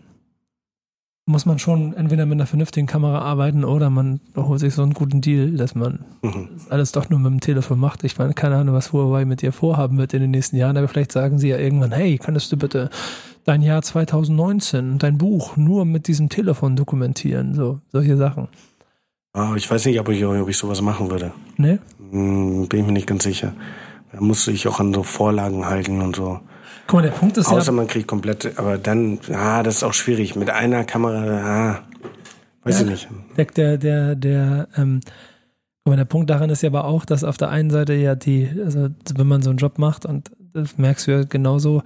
muss man schon entweder mit einer vernünftigen Kamera arbeiten oder man holt sich so einen guten Deal, dass man mhm. das alles doch nur mit dem Telefon macht. Ich meine, keine Ahnung, was Huawei mit dir vorhaben wird in den nächsten Jahren, aber vielleicht sagen sie ja irgendwann, hey, könntest du bitte dein Jahr 2019, dein Buch nur mit diesem Telefon dokumentieren, so solche Sachen. Oh, ich weiß nicht, ob ich, ob ich sowas machen würde. Nee? Hm, bin ich mir nicht ganz sicher. Da muss ich auch an so Vorlagen halten und so. Guck mal, der Punkt ist Außer ja. Außer man kriegt komplett, aber dann, ah, das ist auch schwierig. Mit einer Kamera, ah, weiß ja, ich nicht. Der, der, der, der, ähm, guck mal, der Punkt daran ist ja aber auch, dass auf der einen Seite ja die, also wenn man so einen Job macht und das merkst du ja genauso,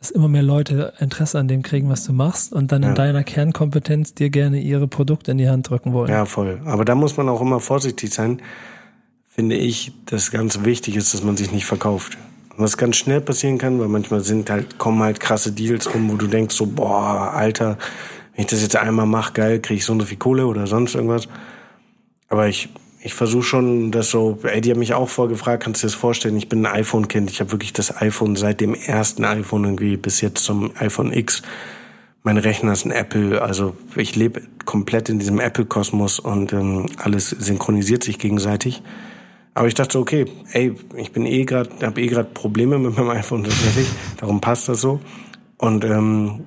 dass immer mehr Leute Interesse an dem kriegen, was du machst und dann ja. in deiner Kernkompetenz dir gerne ihre Produkte in die Hand drücken wollen. Ja, voll. Aber da muss man auch immer vorsichtig sein, finde ich, dass ganz wichtig ist, dass man sich nicht verkauft. Was ganz schnell passieren kann, weil manchmal sind halt, kommen halt krasse Deals rum, wo du denkst so, boah, Alter, wenn ich das jetzt einmal mache, geil, kriege ich so und so viel Kohle oder sonst irgendwas. Aber ich ich versuche schon, das so, ey, die haben mich auch vorgefragt, kannst du dir das vorstellen, ich bin ein iPhone-Kind, ich habe wirklich das iPhone seit dem ersten iPhone irgendwie bis jetzt zum iPhone X. Mein Rechner ist ein Apple, also ich lebe komplett in diesem Apple-Kosmos und ähm, alles synchronisiert sich gegenseitig. Aber ich dachte, okay, ey, ich bin eh gerade, habe eh gerade Probleme mit meinem iPhone tatsächlich, darum passt das so. Und ähm,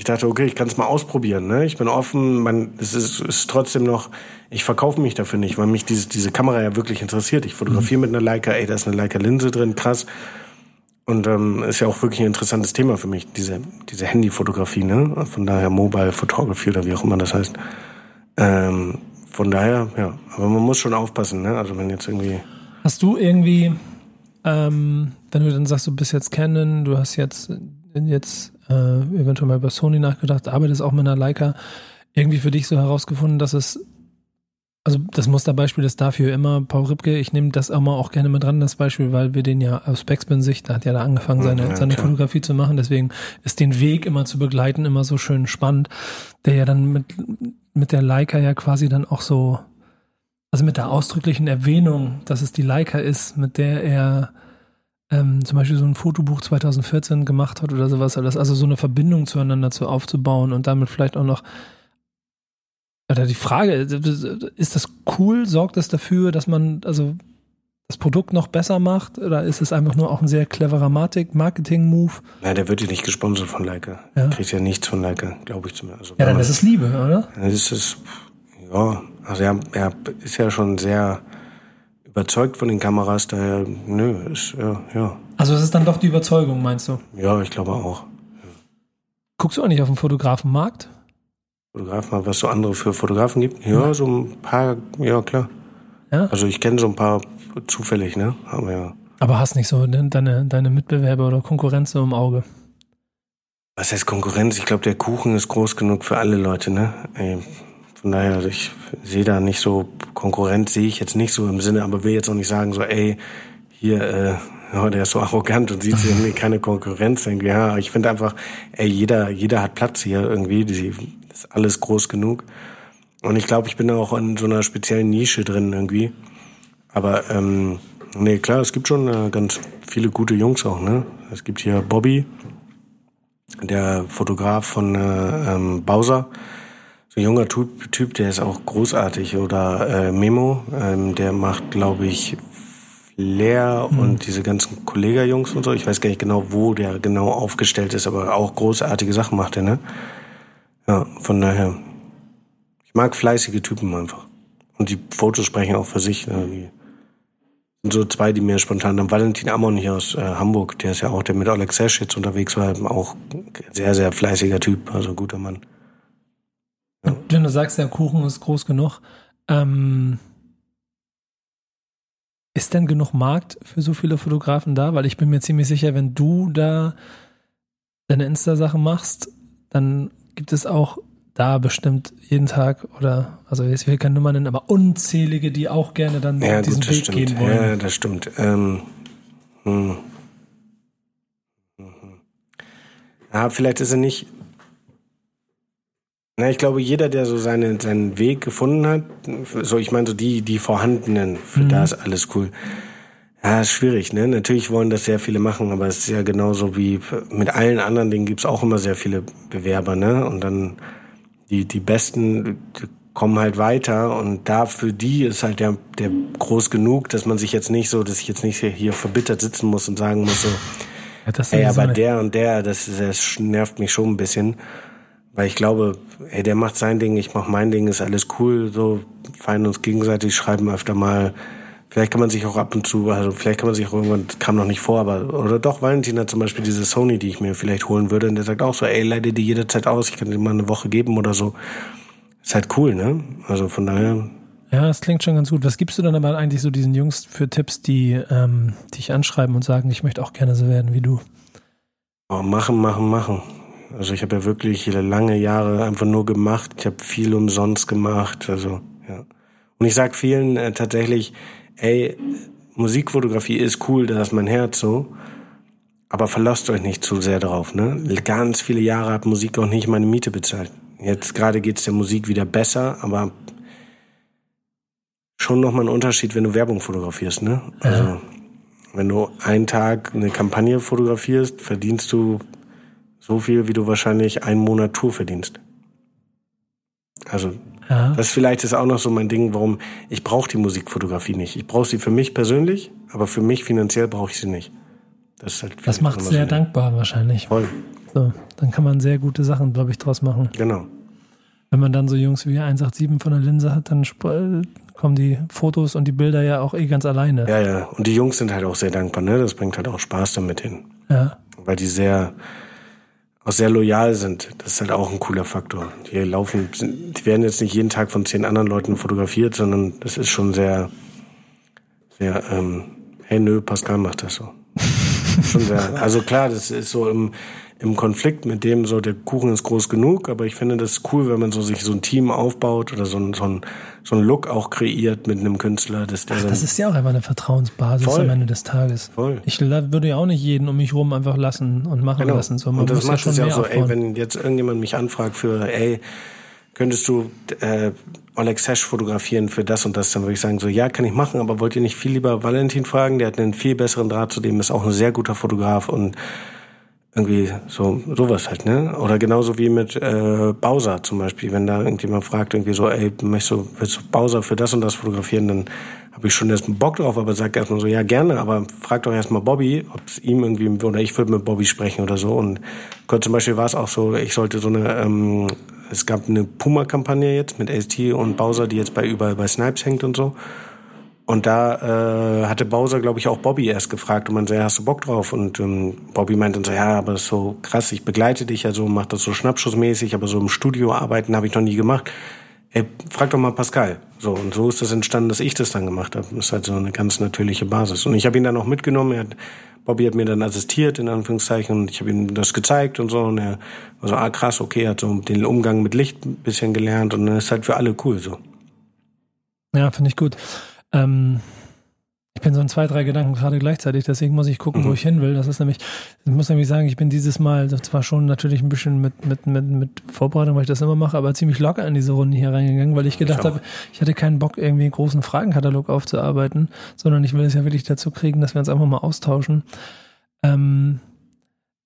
ich dachte, okay, ich kann es mal ausprobieren. Ne? Ich bin offen, man, es ist, ist trotzdem noch, ich verkaufe mich dafür nicht, weil mich diese, diese Kamera ja wirklich interessiert. Ich fotografiere mhm. mit einer Leica, ey, da ist eine Leica-Linse drin, krass. Und ähm, ist ja auch wirklich ein interessantes Thema für mich, diese, diese Handyfotografie, ne? Von daher Mobile Photography oder wie auch immer das heißt. Ähm, von daher, ja, aber man muss schon aufpassen, ne? Also wenn jetzt irgendwie. Hast du irgendwie, ähm, wenn du dann sagst, du bist jetzt Canon, du hast jetzt jetzt äh, eventuell mal über Sony nachgedacht, arbeitest auch mit einer Leica, irgendwie für dich so herausgefunden, dass es also das Musterbeispiel ist dafür immer Paul Ripke. Ich nehme das immer auch gerne mit dran, das Beispiel, weil wir den ja aus Backspin-Sicht, da hat ja da angefangen, seine, ja, seine Fotografie zu machen. Deswegen ist den Weg immer zu begleiten immer so schön spannend, der ja dann mit, mit der Leica ja quasi dann auch so, also mit der ausdrücklichen Erwähnung, dass es die Leica ist, mit der er ähm, zum Beispiel so ein Fotobuch 2014 gemacht hat oder sowas, also so eine Verbindung zueinander zu aufzubauen und damit vielleicht auch noch oder die Frage, ist das cool? Sorgt das dafür, dass man also das Produkt noch besser macht? Oder ist es einfach nur auch ein sehr cleverer Marketing-Move? Nein, der wird ja nicht gesponsert von Leica. Ja. Kriegt ja nichts von Leica, glaube ich zumindest. Also, ja, dann ist es Liebe, oder? Das ist, ja, also er, er ist ja schon sehr überzeugt von den Kameras, daher, nö, ist, ja, ja. Also es ist dann doch die Überzeugung, meinst du? Ja, ich glaube auch. Ja. Guckst du auch nicht auf den Fotografenmarkt? Fotografen, was so andere für Fotografen gibt? Ja, so ein paar, ja klar. Ja? Also ich kenne so ein paar zufällig, ne? Aber ja. Aber hast nicht so deine, deine Mitbewerber oder Konkurrenz so im Auge? Was heißt Konkurrenz? Ich glaube, der Kuchen ist groß genug für alle Leute, ne? Von daher, also ich sehe da nicht so, Konkurrenz sehe ich jetzt nicht so im Sinne, aber will jetzt auch nicht sagen, so, ey, hier, äh, der ist so arrogant und sieht sich irgendwie keine Konkurrenz irgendwie. Ja, ich finde einfach, ey, jeder, jeder hat Platz hier irgendwie. Die, ist alles groß genug. Und ich glaube, ich bin auch in so einer speziellen Nische drin irgendwie. Aber ähm, nee, klar, es gibt schon äh, ganz viele gute Jungs auch, ne? Es gibt hier Bobby, der Fotograf von äh, ähm, Bowser. So ein junger typ, der ist auch großartig. Oder äh, Memo, ähm, der macht, glaube ich, Flair mhm. und diese ganzen Kollega-Jungs und so. Ich weiß gar nicht genau, wo der genau aufgestellt ist, aber auch großartige Sachen macht er, ne? Ja, von daher. Ich mag fleißige Typen einfach. Und die Fotos sprechen auch für sich. Ne? Die sind so zwei, die mir spontan. Dann Valentin Amon hier aus äh, Hamburg, der ist ja auch, der mit Alex jetzt unterwegs war, auch sehr, sehr fleißiger Typ, also guter Mann. Ja. Wenn du sagst, der Kuchen ist groß genug, ähm, ist denn genug Markt für so viele Fotografen da? Weil ich bin mir ziemlich sicher, wenn du da deine Insta-Sachen machst, dann gibt es auch da bestimmt jeden Tag oder, also jetzt will ich keine Nummer nennen, aber unzählige, die auch gerne dann ja, diesen gut, Weg stimmt. gehen wollen. Ja, das stimmt. Ähm, hm. Ja, vielleicht ist er nicht. Na, ich glaube, jeder, der so seine, seinen Weg gefunden hat, so ich meine so die, die vorhandenen, für mhm. da ist alles cool. Ja, ist schwierig, ne? Natürlich wollen das sehr viele machen, aber es ist ja genauso wie mit allen anderen Dingen gibt's auch immer sehr viele Bewerber, ne? Und dann die, die Besten die kommen halt weiter und da für die ist halt der, der groß genug, dass man sich jetzt nicht so, dass ich jetzt nicht hier verbittert sitzen muss und sagen muss so, ja, ey, aber der und der, das, das nervt mich schon ein bisschen. Weil ich glaube, ey, der macht sein Ding, ich mach mein Ding, ist alles cool, so feiern uns gegenseitig, schreiben öfter mal Vielleicht kann man sich auch ab und zu, also vielleicht kann man sich auch irgendwann, kam noch nicht vor, aber, oder doch, Valentin hat zum Beispiel diese Sony, die ich mir vielleicht holen würde, und der sagt auch so, ey, leite die jederzeit aus, ich kann dir mal eine Woche geben oder so. Ist halt cool, ne? Also von daher. Ja, das klingt schon ganz gut. Was gibst du dann aber eigentlich so diesen Jungs für Tipps, die ähm, dich anschreiben und sagen, ich möchte auch gerne so werden wie du? Oh, machen, machen, machen. Also ich habe ja wirklich lange Jahre einfach nur gemacht. Ich habe viel umsonst gemacht. Also ja. Und ich sag vielen äh, tatsächlich, ey, Musikfotografie ist cool, das ist mein Herz so, aber verlasst euch nicht zu sehr drauf. Ne? Ganz viele Jahre hat Musik auch nicht meine Miete bezahlt. Jetzt gerade geht's der Musik wieder besser, aber schon nochmal ein Unterschied, wenn du Werbung fotografierst. Ne? Also ja. wenn du einen Tag eine Kampagne fotografierst, verdienst du so viel, wie du wahrscheinlich einen Monat Tour verdienst. Also ja. Das vielleicht ist auch noch so mein Ding, warum ich brauche die Musikfotografie nicht. Ich brauche sie für mich persönlich, aber für mich finanziell brauche ich sie nicht. Das, ist halt das macht sehr so dankbar wahrscheinlich. Voll. So, dann kann man sehr gute Sachen, glaube ich, draus machen. Genau. Wenn man dann so Jungs wie 187 von der Linse hat, dann kommen die Fotos und die Bilder ja auch eh ganz alleine. Ja, ja. Und die Jungs sind halt auch sehr dankbar, ne? Das bringt halt auch Spaß damit hin. Ja. Weil die sehr, auch sehr loyal sind. Das ist halt auch ein cooler Faktor. Die laufen, die werden jetzt nicht jeden Tag von zehn anderen Leuten fotografiert, sondern das ist schon sehr, sehr, ähm, hey nö, Pascal macht das so. schon sehr. Also klar, das ist so im, im Konflikt mit dem so, der Kuchen ist groß genug, aber ich finde das cool, wenn man so sich so ein Team aufbaut oder so ein, so ein, so ein Look auch kreiert mit einem Künstler. Dass der Ach, das ist ja auch einfach eine Vertrauensbasis voll. am Ende des Tages. Voll. Ich würde ja auch nicht jeden um mich rum einfach lassen und machen genau. lassen. So, man und das macht es ja auch so, ey, wenn jetzt irgendjemand mich anfragt für, ey, könntest du äh, Oleg Sesh fotografieren für das und das, dann würde ich sagen, so ja, kann ich machen, aber wollt ihr nicht viel lieber Valentin fragen? Der hat einen viel besseren Draht zu dem, ist auch ein sehr guter Fotograf und irgendwie so sowas halt, ne? Oder genauso wie mit äh, Bowser zum Beispiel, wenn da irgendjemand fragt, irgendwie so, ey, möchtest du, willst du Bowser für das und das fotografieren, dann habe ich schon erstmal Bock drauf, aber sag erstmal so, ja gerne, aber frag doch erstmal Bobby, ob es ihm irgendwie, oder ich würde mit Bobby sprechen oder so. Und zum Beispiel war es auch so, ich sollte so eine, ähm, es gab eine Puma-Kampagne jetzt mit AST und Bowser, die jetzt bei überall bei Snipes hängt und so. Und da äh, hatte Bowser, glaube ich, auch Bobby erst gefragt und man ja, hast du Bock drauf? Und ähm, Bobby meinte dann so, ja, aber das ist so krass, ich begleite dich ja so, mach das so schnappschussmäßig, aber so im Studio arbeiten habe ich noch nie gemacht. Ey, frag doch mal Pascal. So, und so ist das entstanden, dass ich das dann gemacht habe. Das ist halt so eine ganz natürliche Basis. Und ich habe ihn dann auch mitgenommen. Er hat, Bobby hat mir dann assistiert, in Anführungszeichen, und ich habe ihm das gezeigt und so. Und er war so, ah krass, okay, hat so den Umgang mit Licht ein bisschen gelernt und dann ist halt für alle cool so. Ja, finde ich gut. Ähm, ich bin so in zwei, drei Gedanken gerade gleichzeitig, deswegen muss ich gucken, mhm. wo ich hin will. Das ist nämlich, ich muss nämlich sagen, ich bin dieses Mal zwar schon natürlich ein bisschen mit, mit, mit, mit Vorbereitung, weil ich das immer mache, aber ziemlich locker in diese Runde hier reingegangen, weil ich gedacht habe, ich hatte keinen Bock, irgendwie einen großen Fragenkatalog aufzuarbeiten, sondern ich will es ja wirklich dazu kriegen, dass wir uns einfach mal austauschen. Ähm,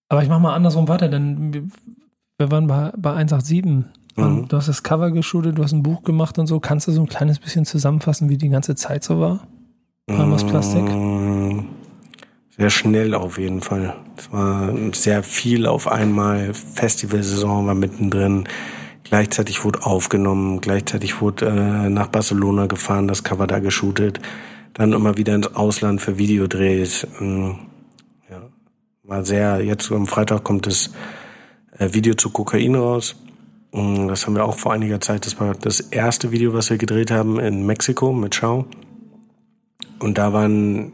aber ich mache mal andersrum weiter, denn wir waren bei, bei 187 Mhm. Du hast das Cover geschult, du hast ein Buch gemacht und so. Kannst du so ein kleines bisschen zusammenfassen, wie die ganze Zeit so war? Palmas Plastik? Mm, sehr schnell auf jeden Fall. Es war sehr viel auf einmal. Festivalsaison war mittendrin. Gleichzeitig wurde aufgenommen, gleichzeitig wurde äh, nach Barcelona gefahren, das Cover da geshootet. Dann immer wieder ins Ausland für Videodrehs. Ähm, ja, war sehr, jetzt am Freitag kommt das äh, Video zu Kokain raus. Mm, das haben wir auch vor einiger Zeit. Das war das erste Video, was wir gedreht haben in Mexiko mit Schau. Und da waren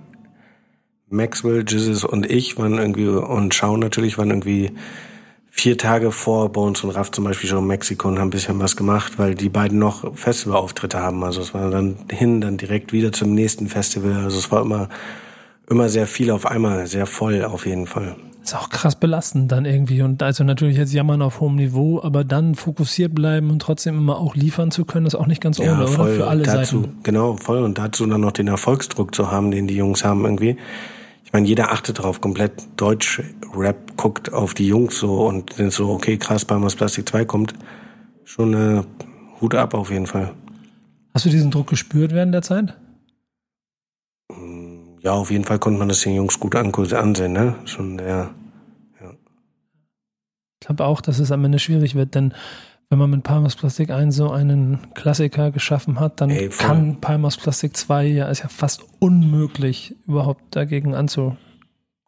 Maxwell, Jesus und ich waren irgendwie und Schau natürlich waren irgendwie vier Tage vor Bones und Raff zum Beispiel schon in Mexiko und haben ein bisschen was gemacht, weil die beiden noch Festivalauftritte haben. Also es war dann hin, dann direkt wieder zum nächsten Festival. Also es war immer, immer sehr viel auf einmal, sehr voll auf jeden Fall ist auch krass belastend dann irgendwie. Und also natürlich jetzt jammern auf hohem Niveau, aber dann fokussiert bleiben und trotzdem immer auch liefern zu können, ist auch nicht ganz ohne, ja, voll. oder? Für alle dazu, Seiten. Genau, voll. Und dazu dann noch den Erfolgsdruck zu haben, den die Jungs haben irgendwie. Ich meine, jeder achtet drauf, komplett Deutsch-Rap guckt auf die Jungs so und denkt so, okay, krass, Palmas Plastik 2 kommt. Schon äh, Hut ab auf jeden Fall. Hast du diesen Druck gespürt während der Zeit? Ja, auf jeden Fall konnte man das den Jungs gut ansehen, ne? Schon, ja. ja. Ich glaube auch, dass es am Ende schwierig wird, denn wenn man mit Palmas Plastik 1 so einen Klassiker geschaffen hat, dann Ey, kann Palmas Plastik 2 ja, ist ja fast unmöglich, überhaupt dagegen anzukommen.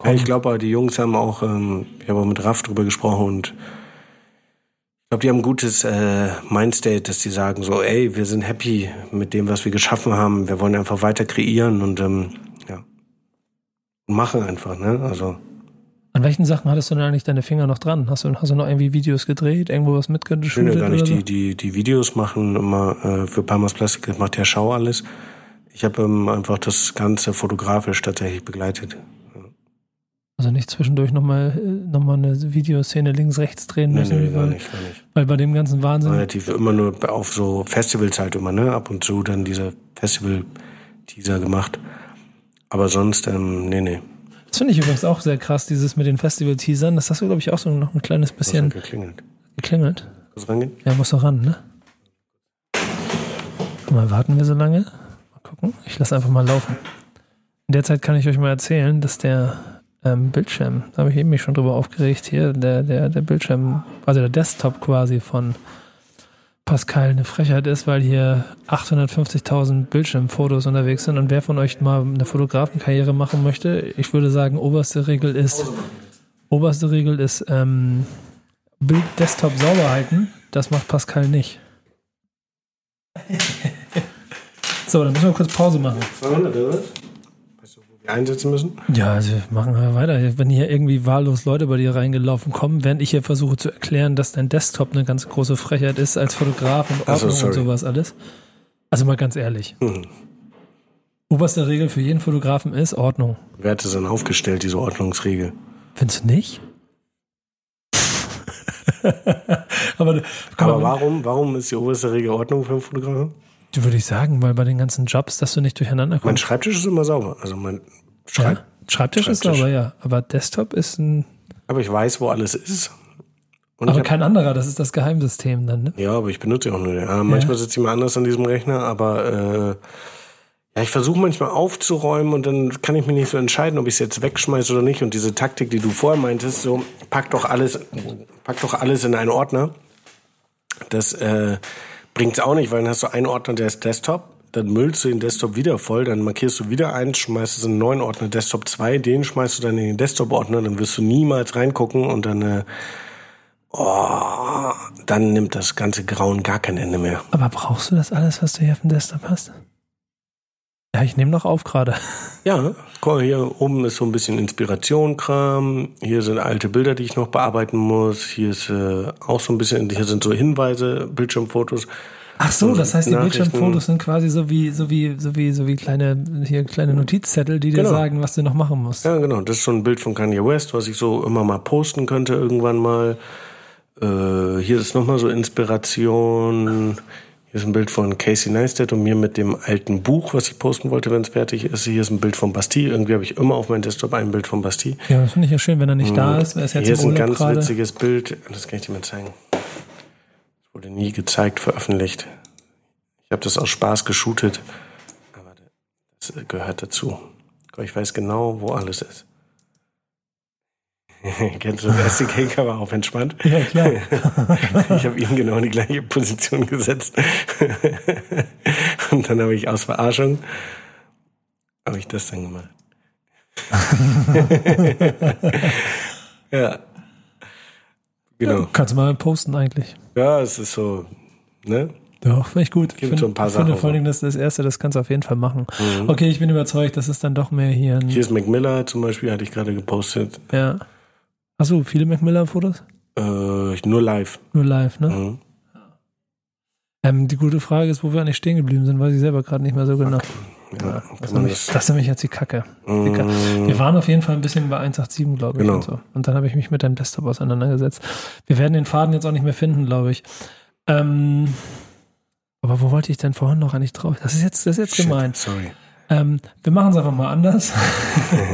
Ja, ich glaube, die Jungs haben auch, ähm, ich habe auch mit Raff drüber gesprochen und ich glaube, die haben ein gutes äh, Mindstate, dass die sagen so, ey, wir sind happy mit dem, was wir geschaffen haben. Wir wollen einfach weiter kreieren und ähm, machen einfach, ne? Also. An welchen Sachen hattest du denn eigentlich deine Finger noch dran? Hast du, hast du noch irgendwie Videos gedreht, irgendwo was mitgeschnitten? Ich will ja gar nicht. So? Die, die, die Videos machen immer äh, für Palmas Plastik, macht der Schau alles. Ich habe ähm, einfach das Ganze fotografisch tatsächlich begleitet. Also nicht zwischendurch nochmal noch mal eine Videoszene links, rechts drehen müssen. Nee, nee, gar nicht, gar nicht. Weil bei dem ganzen Wahnsinn. Relativ immer nur auf so Festivals halt immer, ne? Ab und zu dann diese Festival-Teaser gemacht. Aber sonst, ähm, nee, nee. Das finde ich übrigens auch sehr krass, dieses mit den Festival-Teasern. Das hast du, glaube ich, auch so noch ein kleines bisschen. Das hat geklingelt. Geklingelt? Muss rangehen? Ja, muss doch ran, ne? Mal warten wir so lange. Mal gucken. Ich lasse einfach mal laufen. In der Zeit kann ich euch mal erzählen, dass der ähm, Bildschirm, da habe ich eben mich schon drüber aufgeregt, hier, der, der, der Bildschirm, also der Desktop quasi von Pascal eine Frechheit ist, weil hier 850.000 Bildschirmfotos unterwegs sind und wer von euch mal eine Fotografenkarriere machen möchte, ich würde sagen, oberste Regel ist, oberste Regel ist ähm, Bild Desktop sauber halten. Das macht Pascal nicht. so, dann müssen wir kurz Pause machen. 200 oder? Einsetzen müssen? Ja, also machen wir weiter. Wenn hier irgendwie wahllos Leute bei dir reingelaufen kommen, während ich hier versuche zu erklären, dass dein Desktop eine ganz große Frechheit ist als Fotograf und Ordnung so, und sowas alles. Also mal ganz ehrlich. Mhm. Oberste Regel für jeden Fotografen ist Ordnung. Wer hat das dann aufgestellt, diese Ordnungsregel? Findest du nicht? Aber, Aber warum, warum ist die oberste Regel Ordnung für einen Fotografen? Du würde ich sagen, weil bei den ganzen Jobs, dass du nicht durcheinander kommst. Mein Schreibtisch ist immer sauber. Also mein Schreib ja, Schreibtisch, Schreibtisch, ist sauber, ja. Aber Desktop ist ein. Aber ich weiß, wo alles ist. Und aber kein anderer, das ist das Geheimsystem dann, ne? Ja, aber ich benutze auch nur den. Ja, manchmal ja. sitze ich mal anders an diesem Rechner, aber äh, ja, ich versuche manchmal aufzuräumen und dann kann ich mich nicht so entscheiden, ob ich es jetzt wegschmeiße oder nicht. Und diese Taktik, die du vorher meintest, so pack doch alles, pack doch alles in einen Ordner. Das äh, bringt's auch nicht, weil dann hast du einen Ordner, der ist Desktop, dann müllst du den Desktop wieder voll, dann markierst du wieder eins, schmeißt es in einen neuen Ordner, Desktop 2, den schmeißt du dann in den Desktop-Ordner, dann wirst du niemals reingucken und dann äh, oh, dann nimmt das ganze Grauen gar kein Ende mehr. Aber brauchst du das alles, was du hier auf dem Desktop hast? Ja, ich nehme noch auf gerade. Ja, guck mal, hier oben ist so ein bisschen Inspiration-Kram. Hier sind alte Bilder, die ich noch bearbeiten muss. Hier ist äh, auch so ein bisschen, hier sind so Hinweise, Bildschirmfotos. Ach so, das heißt, die Bildschirmfotos sind quasi so wie, so wie, so wie, so wie kleine, hier kleine Notizzettel, die dir genau. sagen, was du noch machen musst. Ja, genau. Das ist so ein Bild von Kanye West, was ich so immer mal posten könnte irgendwann mal. Äh, hier ist nochmal so Inspiration. Hier ist ein Bild von Casey Neistat und mir mit dem alten Buch, was ich posten wollte, wenn es fertig ist. Hier ist ein Bild von Bastille. Irgendwie habe ich immer auf meinem Desktop ein Bild von Bastille. Ja, das finde ich ja schön, wenn er nicht da ist. Er ist jetzt Hier ist ein ganz gerade. witziges Bild. Das kann ich dir mal zeigen. Das wurde nie gezeigt, veröffentlicht. Ich habe das aus Spaß geshootet. Aber das gehört dazu. Ich weiß genau, wo alles ist. Kennst du das erste Cake, aber auch entspannt? Ja, klar. ich habe ihm genau in die gleiche Position gesetzt. Und dann habe ich aus Verarschung, habe ich das dann gemacht. ja. Genau. Ja, kannst du mal posten eigentlich. Ja, es ist so, ne? Doch, finde ich gut. Gibt ich so ein paar Sachen. vor allem das, das erste, das kannst du auf jeden Fall machen. Mhm. Okay, ich bin überzeugt, das ist dann doch mehr hier. Hier ist Mac Miller zum Beispiel, hatte ich gerade gepostet. Ja. Du viele Mac Miller-Fotos? Äh, nur live. Nur live, ne? Mhm. Ähm, die gute Frage ist, wo wir eigentlich stehen geblieben sind, weiß ich selber gerade nicht mehr so genau. Ja, ja, das, ist nämlich, das ist nämlich jetzt die Kacke. Mm. Wir waren auf jeden Fall ein bisschen bei 187, glaube ich. Genau. Und, so. und dann habe ich mich mit deinem Desktop auseinandergesetzt. Wir werden den Faden jetzt auch nicht mehr finden, glaube ich. Ähm, aber wo wollte ich denn vorhin noch eigentlich drauf? Das ist jetzt, das ist jetzt Shit, gemein. Sorry. Ähm, wir machen es einfach mal anders.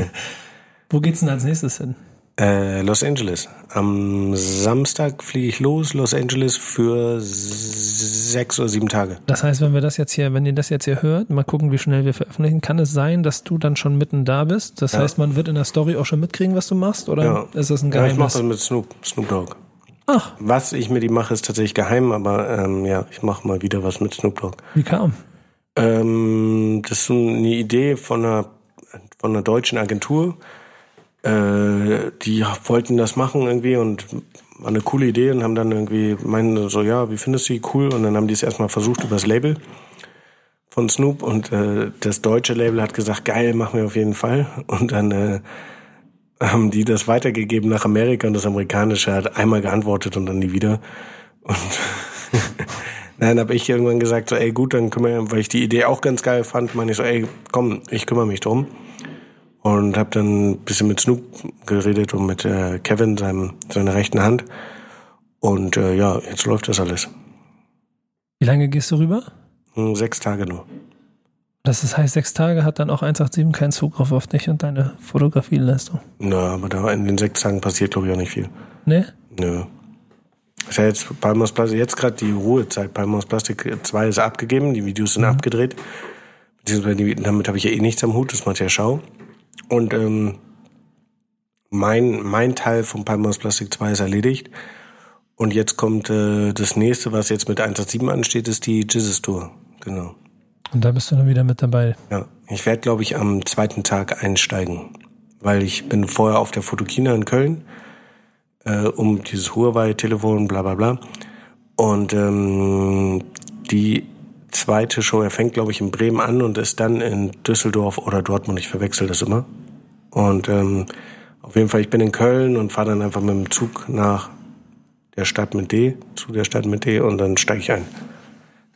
wo geht's denn als nächstes hin? Äh, Los Angeles. Am Samstag fliege ich los, Los Angeles für sechs oder sieben Tage. Das heißt, wenn wir das jetzt hier, wenn ihr das jetzt hier hört, mal gucken, wie schnell wir veröffentlichen, kann es sein, dass du dann schon mitten da bist? Das ja. heißt, man wird in der Story auch schon mitkriegen, was du machst, oder ja. ist das ein Geheimnis? Ja, ich mache das mit Snoop, Snoop Dogg. Ach. Was ich mit ihm mache, ist tatsächlich geheim, aber ähm, ja, ich mache mal wieder was mit Snoop Dogg. Wie kam? Ähm, das ist eine Idee von einer, von einer deutschen Agentur äh, die wollten das machen irgendwie und war eine coole Idee und haben dann irgendwie meinen so, ja, wie findest du die cool? Und dann haben die es erstmal versucht übers Label von Snoop und äh, das deutsche Label hat gesagt, geil, machen wir auf jeden Fall. Und dann äh, haben die das weitergegeben nach Amerika und das amerikanische hat einmal geantwortet und dann nie wieder. Und dann habe ich irgendwann gesagt, so, ey gut, dann kümmere, weil ich die Idee auch ganz geil fand, meine ich so, ey, komm, ich kümmere mich drum und habe dann ein bisschen mit Snoop geredet und mit äh, Kevin, seinem, seiner rechten Hand. Und äh, ja, jetzt läuft das alles. Wie lange gehst du rüber? Hm, sechs Tage nur. Das heißt, sechs Tage hat dann auch 187 keinen Zugriff auf dich und deine Fotografieleistung. Na, aber da in den sechs Tagen passiert, glaube ich, auch nicht viel. Nee? Nö. Ist ja jetzt Palmos Plastik, jetzt gerade die Ruhezeit. Palmos Plastik 2 ist abgegeben, die Videos sind mhm. abgedreht. Beziehungsweise damit habe ich ja eh nichts am Hut, das macht ja Schau. Und ähm, mein, mein Teil von Palmos Plastik 2 ist erledigt. Und jetzt kommt äh, das nächste, was jetzt mit 187 ansteht, ist die Jesus Tour. Genau. Und da bist du dann wieder mit dabei. Ja, ich werde, glaube ich, am zweiten Tag einsteigen. Weil ich bin vorher auf der Fotokina in Köln, äh, um dieses Huawei-Telefon, bla bla bla. Und ähm, die zweite Show. Er fängt, glaube ich, in Bremen an und ist dann in Düsseldorf oder Dortmund. Ich verwechsel das immer. Und ähm, auf jeden Fall, ich bin in Köln und fahre dann einfach mit dem Zug nach der Stadt mit D, zu der Stadt mit D und dann steige ich ein.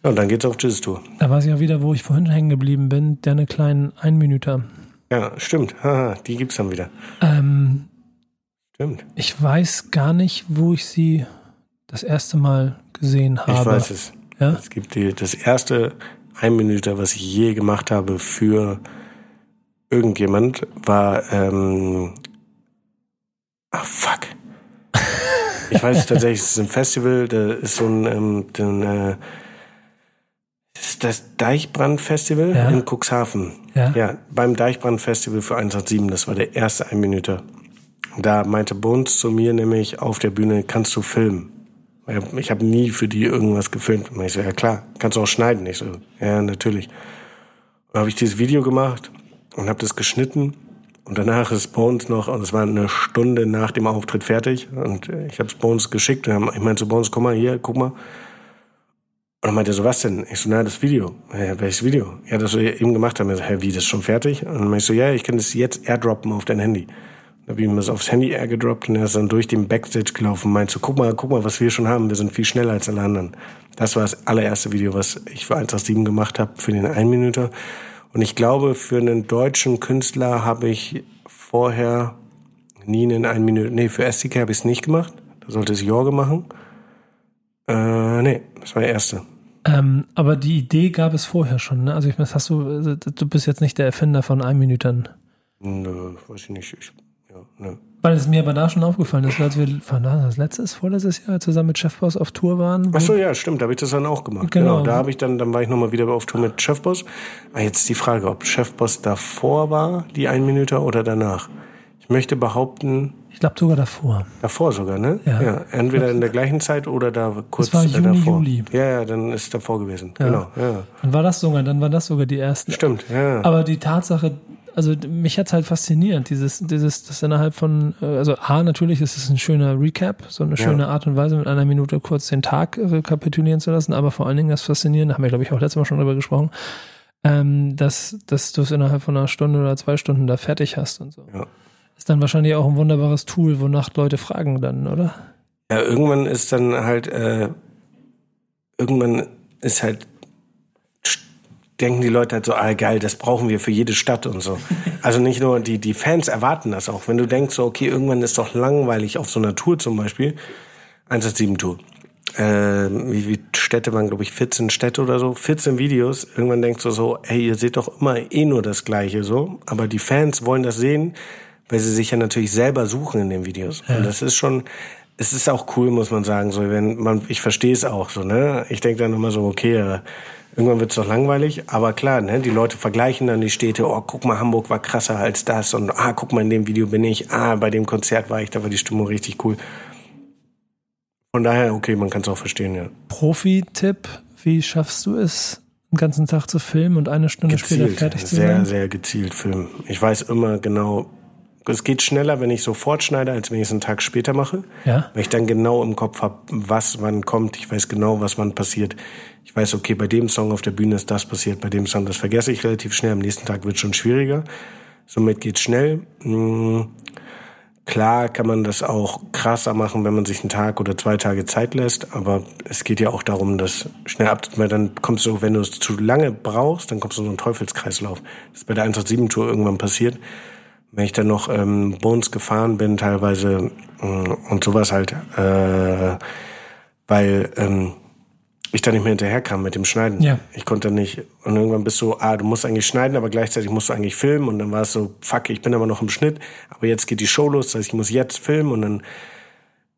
Ja, und dann geht's auf Jesus Tour. Da weiß ich auch wieder, wo ich vorhin hängen geblieben bin, der eine kleinen Einminüter. Ja, stimmt. Haha, die gibt's dann wieder. Ähm, stimmt. Ich weiß gar nicht, wo ich sie das erste Mal gesehen habe. Ich weiß es. Ja? Es gibt die, das erste Einminüter, was ich je gemacht habe für irgendjemand, war ähm, ach fuck. Ich weiß tatsächlich, es ist ein Festival, da ist so ein, ähm, den, äh, ist das Deichbrand-Festival ja. in Cuxhaven. Ja. ja, beim Deichbrand-Festival für 187, das war der erste Einminüter. Da meinte Bones zu mir nämlich auf der Bühne, kannst du filmen? Ich habe nie für die irgendwas gefilmt. Und ich so, ja klar, kannst du auch schneiden. Ich so, ja, natürlich. Und habe ich dieses Video gemacht und habe das geschnitten. Und danach ist Bones noch, und es war eine Stunde nach dem Auftritt fertig. Und ich habe es Bones geschickt. Und ich meinte zu Bones, guck mal hier, guck mal. Und dann meinte er so, was denn? Ich so, na, das Video. Ja, welches Video? Ja, das wir eben gemacht haben. Ich so, hä, wie, das ist schon fertig? Und dann meinte ich so, ja, ich kann das jetzt airdroppen auf dein Handy. Dann habe ich ihm das aufs Handy airdroppt und er ist dann durch den Backstage gelaufen und meinte so, guck mal, guck mal, was wir schon haben. Wir sind viel schneller als alle anderen. Das war das allererste Video, was ich für 187 gemacht habe, für den Einminüter. Und ich glaube, für einen deutschen Künstler habe ich vorher nie einen Einminüter, nee, für SDK habe ich es nicht gemacht. Da sollte es Jorge machen. Äh, nee, das war der erste. Ähm, aber die Idee gab es vorher schon, ne? Also ich meine, hast du, du bist jetzt nicht der Erfinder von Einminütern. Nö, weiß ich nicht. Ich, nö. Weil es mir aber da schon aufgefallen ist, als wir das letztes, vorletztes Jahr zusammen mit Chefboss auf Tour waren. Ach so, ja, stimmt, da habe ich das dann auch gemacht. Genau. genau da habe ich dann, dann war ich nochmal wieder auf Tour mit Chefboss. Ah, jetzt die Frage, ob Chefboss davor war, die Einminüter, oder danach. Ich möchte behaupten, ich glaube sogar davor. Davor sogar, ne? Ja. ja entweder in der gleichen Zeit oder da kurz das war Juni, davor. Juli. Ja, ja, dann ist davor gewesen. Ja. Genau. Ja. Dann war das sogar, dann war das sogar die ersten. Stimmt, ja. Aber die Tatsache, also mich hat's halt fasziniert, dieses, dieses, das innerhalb von, äh, also A, natürlich ist es ein schöner Recap, so eine schöne ja. Art und Weise, mit einer Minute kurz den Tag rekapitulieren zu lassen, aber vor allen Dingen das Faszinierende, haben wir, glaube ich, auch letztes Mal schon drüber gesprochen, ähm, dass, dass du es innerhalb von einer Stunde oder zwei Stunden da fertig hast und so. Ja. Ist dann wahrscheinlich auch ein wunderbares Tool, wonach Leute fragen dann, oder? Ja, irgendwann ist dann halt, äh, irgendwann ist halt, denken die Leute halt so, ah geil, das brauchen wir für jede Stadt und so. Also nicht nur die, die Fans erwarten das auch. Wenn du denkst, so, okay, irgendwann ist doch langweilig auf so einer Tour zum Beispiel, 187 Tour. Äh, wie, wie Städte waren, glaube ich, 14 Städte oder so, 14 Videos. Irgendwann denkst du so, hey, ihr seht doch immer eh nur das Gleiche so, aber die Fans wollen das sehen weil sie sich ja natürlich selber suchen in den Videos. Ja. Und das ist schon, es ist auch cool, muss man sagen. So, wenn man, ich verstehe es auch so, ne? Ich denke dann immer so, okay, äh, irgendwann wird es doch langweilig. Aber klar, ne, die Leute vergleichen dann die Städte, oh, guck mal, Hamburg war krasser als das und ah, guck mal, in dem Video bin ich, ah, bei dem Konzert war ich, da war die Stimmung richtig cool. Von daher, okay, man kann es auch verstehen, ja. Profi-Tipp, wie schaffst du es, den ganzen Tag zu filmen und eine Stunde gezielt, später fertig zu sein? Sehr, sehr gezielt filmen. Ich weiß immer genau, es geht schneller, wenn ich sofort schneide, als wenn ich es einen Tag später mache. Ja. Weil ich dann genau im Kopf habe, was wann kommt. Ich weiß genau, was wann passiert. Ich weiß, okay, bei dem Song auf der Bühne ist das passiert, bei dem Song, das vergesse ich relativ schnell. Am nächsten Tag wird schon schwieriger. Somit geht's schnell. Hm, klar kann man das auch krasser machen, wenn man sich einen Tag oder zwei Tage Zeit lässt, aber es geht ja auch darum, das schnell ab, weil dann kommst du, wenn du es zu lange brauchst, dann kommst du in so einen Teufelskreislauf. Das ist bei der 187 Tour irgendwann passiert wenn ich dann noch ähm, Bones gefahren bin, teilweise äh, und sowas halt, äh, weil ähm, ich da nicht mehr hinterherkam mit dem Schneiden. Ja. Ich konnte nicht. Und irgendwann bist du, ah, du musst eigentlich schneiden, aber gleichzeitig musst du eigentlich filmen. Und dann war es so, fuck, ich bin aber noch im Schnitt, aber jetzt geht die Show los, das heißt, ich muss jetzt filmen und dann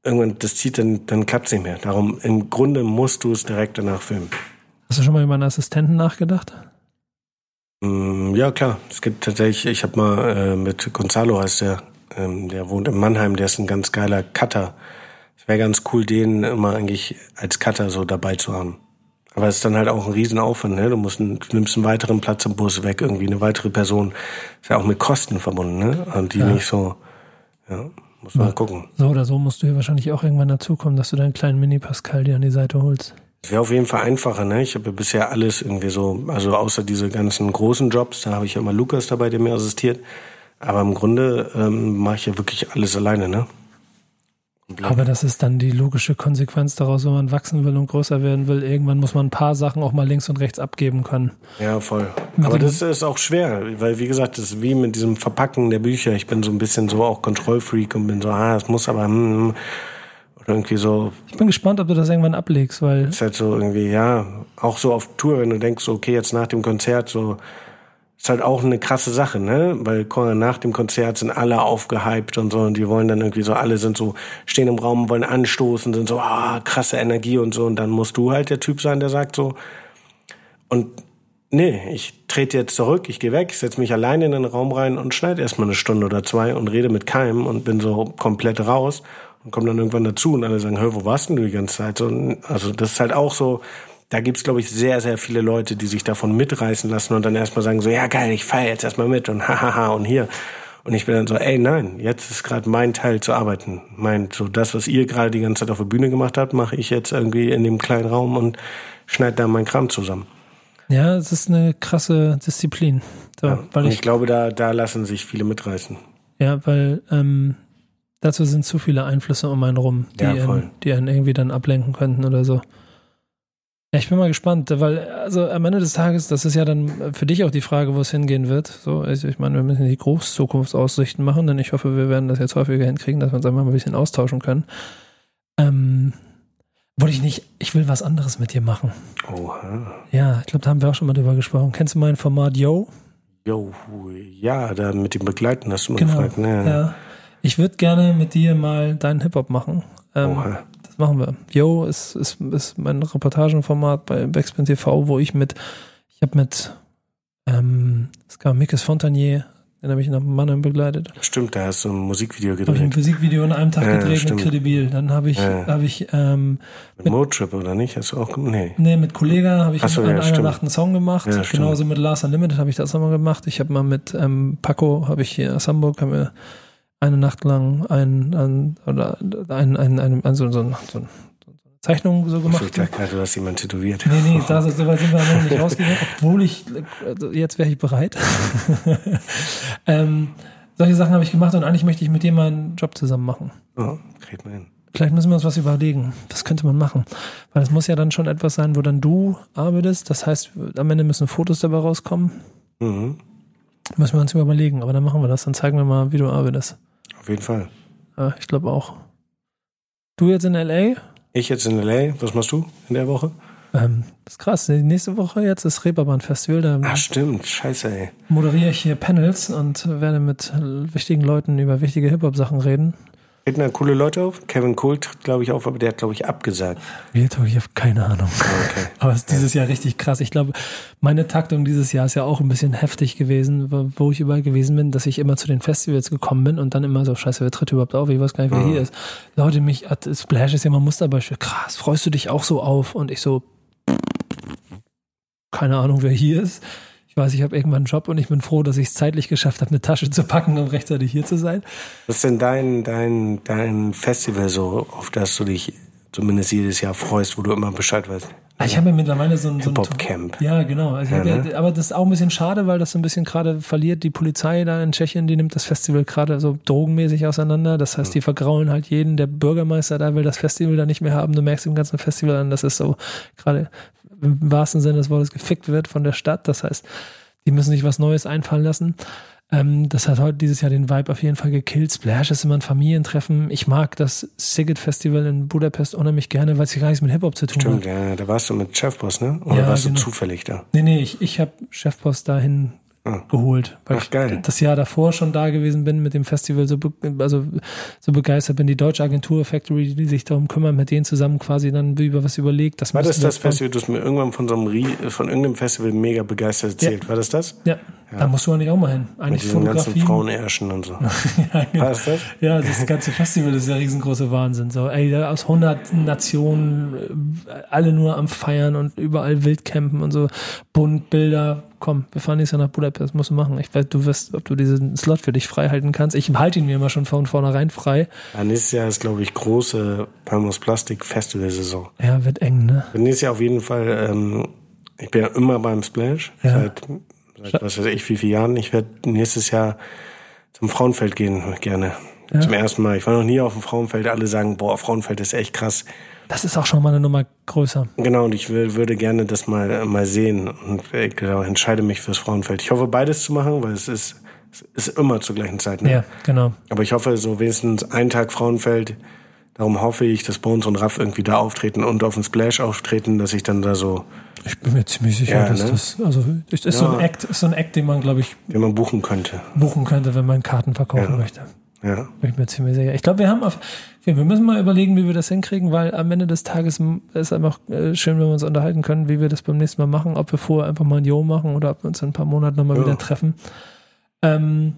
irgendwann, das zieht, dann, dann klappt es nicht mehr. Darum, im Grunde musst du es direkt danach filmen. Hast du schon mal über einen Assistenten nachgedacht? Mm, ja, klar. Es gibt tatsächlich, ich habe mal äh, mit Gonzalo heißt der, ähm, der wohnt in Mannheim, der ist ein ganz geiler Cutter. Es wäre ganz cool, den immer eigentlich als Cutter so dabei zu haben. Aber es ist dann halt auch ein Riesenaufwand, ne? Du musst einen, du nimmst einen weiteren Platz im Bus weg, irgendwie eine weitere Person. Ist ja auch mit Kosten verbunden, ne? Und die ja. nicht so, ja, muss man ja. gucken. So oder so musst du hier wahrscheinlich auch irgendwann dazukommen, dass du deinen kleinen Mini-Pascal dir an die Seite holst. Das wäre auf jeden Fall einfacher, ne? Ich habe ja bisher alles irgendwie so, also außer diese ganzen großen Jobs, da habe ich ja immer Lukas dabei, der mir assistiert. Aber im Grunde ähm, mache ich ja wirklich alles alleine, ne? Aber das ist dann die logische Konsequenz daraus, wenn man wachsen will und größer werden will. Irgendwann muss man ein paar Sachen auch mal links und rechts abgeben können. Ja, voll. Mit Aber das ist auch schwer, weil wie gesagt, das ist wie mit diesem Verpacken der Bücher. Ich bin so ein bisschen so auch Kontrollfreak und bin so, ah, es muss aber hm, hm, irgendwie so. Ich bin gespannt, ob du das irgendwann ablegst, weil. Ist halt so irgendwie, ja, auch so auf Tour, wenn du denkst, okay, jetzt nach dem Konzert so ist halt auch eine krasse Sache, ne? Weil nach dem Konzert sind alle aufgehypt und so und die wollen dann irgendwie so, alle sind so, stehen im Raum, wollen anstoßen, sind so, ah, krasse Energie und so und dann musst du halt der Typ sein, der sagt so, und nee, ich trete jetzt zurück, ich gehe weg, setze mich alleine in den Raum rein und schneide erstmal eine Stunde oder zwei und rede mit keinem und bin so komplett raus und komme dann irgendwann dazu und alle sagen, hör, wo warst denn du die ganze Zeit? So, also das ist halt auch so, da gibt's glaube ich, sehr, sehr viele Leute, die sich davon mitreißen lassen und dann erstmal sagen so, ja geil, ich feiere jetzt erstmal mit und hahaha und hier. Und ich bin dann so, ey, nein, jetzt ist gerade mein Teil zu arbeiten. Mein, so das, was ihr gerade die ganze Zeit auf der Bühne gemacht habt, mache ich jetzt irgendwie in dem kleinen Raum und schneide da mein Kram zusammen. Ja, es ist eine krasse Disziplin. So, ja, weil ich, ich, glaube, da, da lassen sich viele mitreißen. Ja, weil ähm, dazu sind zu viele Einflüsse um einen rum, die, ja, einen, die einen irgendwie dann ablenken könnten oder so. Ja, ich bin mal gespannt, weil also am Ende des Tages, das ist ja dann für dich auch die Frage, wo es hingehen wird. So, also ich meine, wir müssen die Großzukunftsaussichten machen, denn ich hoffe, wir werden das jetzt häufiger hinkriegen, dass wir uns einfach mal ein bisschen austauschen können. Ähm, wollte ich nicht, ich will was anderes mit dir machen. Oha. Ja, ich glaube, da haben wir auch schon mal drüber gesprochen. Kennst du mein Format Yo? Yo, ja, da mit dem Begleiten hast du mal genau, gefragt. Ne? Ja. Ich würde gerne mit dir mal deinen Hip-Hop machen. Ähm, Oha das machen wir. Yo ist, ist, ist mein Reportagenformat bei Backspin TV, wo ich mit, ich habe mit, ähm, es gab Mikes Fontanier, den habe ich nach Mannheim begleitet. Stimmt, da hast du ein Musikvideo gedreht. Habe ich ein Musikvideo in einem Tag ja, gedreht stimmt. mit Credibil. Dann habe ich, ja. habe ich ähm, mit, mit Motrip oder nicht? Hast du auch nee. Nee, mit Kollega habe ich so, an ja, einer Nacht einen Song gemacht. Ja, Genauso mit Lars Unlimited habe ich das nochmal gemacht. Ich habe mal mit ähm, Paco, habe ich hier aus Hamburg, haben wir eine Nacht lang ein, ein, oder ein, ein, ein, ein so, so, so, so Zeichnung so gemacht. Ich dachte du hast jemand tätowiert. Nee, nee, da, so weit sind wir noch nicht rausgegangen, obwohl ich, also jetzt wäre ich bereit. ähm, solche Sachen habe ich gemacht und eigentlich möchte ich mit dir mal einen Job zusammen machen. Oh, kriegt man hin. Vielleicht müssen wir uns was überlegen. Was könnte man machen? Weil es muss ja dann schon etwas sein, wo dann du arbeitest. Das heißt, am Ende müssen Fotos dabei rauskommen. Mhm. Müssen wir uns überlegen. Aber dann machen wir das. Dann zeigen wir mal, wie du arbeitest. Auf jeden Fall. Ja, ich glaube auch. Du jetzt in L.A.? Ich jetzt in L.A. Was machst du in der Woche? Ähm, das ist krass. Nächste Woche jetzt ist Reeperbahn Festival. Da Ach stimmt, scheiße ey. Moderiere ich hier Panels und werde mit wichtigen Leuten über wichtige Hip-Hop-Sachen reden. Treten da coole Leute auf? Kevin Cole tritt, glaube ich, auf, aber der hat, glaube ich, abgesagt. Wird, ich habe keine Ahnung. Okay. aber es ist dieses Jahr richtig krass. Ich glaube, meine Taktung dieses Jahr ist ja auch ein bisschen heftig gewesen, wo ich überall gewesen bin, dass ich immer zu den Festivals gekommen bin und dann immer so, scheiße, wer tritt überhaupt auf? Ich weiß gar nicht, wer mhm. hier ist. Leute, mich, Splash ist ja mal ein Musterbeispiel. Krass, freust du dich auch so auf? Und ich so, keine Ahnung, wer hier ist. Ich weiß, ich habe irgendwann einen Job und ich bin froh, dass ich es zeitlich geschafft habe, eine Tasche zu packen, um rechtzeitig hier zu sein. Was ist denn dein, dein, dein Festival so, auf das du dich zumindest jedes Jahr freust, wo du immer Bescheid weißt? Ah, ich habe mir mittlerweile so ein, so ein Camp. Ja, genau. Also ja, ne? ja, aber das ist auch ein bisschen schade, weil das so ein bisschen gerade verliert. Die Polizei da in Tschechien, die nimmt das Festival gerade so drogenmäßig auseinander. Das heißt, die vergraulen halt jeden. Der Bürgermeister da will das Festival da nicht mehr haben. Du merkst im ganzen Festival an, das ist so gerade im wahrsten Sinne des Wortes gefickt wird von der Stadt. Das heißt, die müssen sich was Neues einfallen lassen. Ähm, das hat heute dieses Jahr den Vibe auf jeden Fall gekillt. Splash ist immer ein Familientreffen. Ich mag das Sigget Festival in Budapest unheimlich gerne, weil es hier gar nichts mit Hip-Hop zu tun Stimmt, hat. Stimmt, ja, da warst du mit Chefboss, ne? Oder ja, warst genau. du zufällig da? Nee, nee, ich, ich habe Chefboss dahin ah. geholt. Weil Ach, geil. ich das Jahr davor schon da gewesen bin mit dem Festival, so, also, so begeistert bin. Die deutsche Agentur Factory, die sich darum kümmert, mit denen zusammen quasi dann über was überlegt. Das War das das Festival, du hast mir irgendwann von so einem, von irgendeinem Festival mega begeistert erzählt. Ja. War das das? Ja. Ja. Da musst du eigentlich auch mal hin. Eigentlich Mit diesen ganzen Frauenärschen und so. ja, genau. das? ja, das ganze Festival ist der riesengroße Wahnsinn. So, ey, aus 100 Nationen, äh, alle nur am Feiern und überall Wildcampen und so. Bunt, Bilder, komm, wir fahren nächstes Jahr nach Budapest, musst du machen. Ich weiß, du wirst, ob du diesen Slot für dich frei halten kannst. Ich halte ihn mir immer schon von vornherein frei. Ja, nächstes Jahr ist, glaube ich, große Palmos Plastik Festival-Saison. Ja, wird eng, ne? Nächstes Jahr auf jeden Fall, ähm, ich bin ja immer beim Splash, ja. seit, seit was weiß ich, wie viele Jahren. Ich werde nächstes Jahr zum Frauenfeld gehen, gerne. Ja. Zum ersten Mal. Ich war noch nie auf dem Frauenfeld. Alle sagen, boah, Frauenfeld ist echt krass. Das ist auch schon mal eine Nummer größer. Genau, und ich will, würde gerne das mal, mal sehen und ich genau, entscheide mich fürs Frauenfeld. Ich hoffe, beides zu machen, weil es ist, es ist immer zur gleichen Zeit. Ne? Ja, genau. Aber ich hoffe, so wenigstens einen Tag Frauenfeld. Darum hoffe ich, dass Bones und Raff irgendwie da auftreten und auf dem Splash auftreten, dass ich dann da so. Ich bin mir ziemlich sicher, ja, dass ne? das, also, ist ja. so ein Act, ist so ein Act, den man, glaube ich, den man buchen könnte. Buchen könnte, wenn man Karten verkaufen ja. möchte. Ja. Bin ich mir ziemlich sicher. Ich glaube, wir haben auf, wir müssen mal überlegen, wie wir das hinkriegen, weil am Ende des Tages ist einfach äh, schön, wenn wir uns unterhalten können, wie wir das beim nächsten Mal machen, ob wir vorher einfach mal ein Jo machen oder ob wir uns in ein paar Monaten nochmal ja. wieder treffen. Ähm,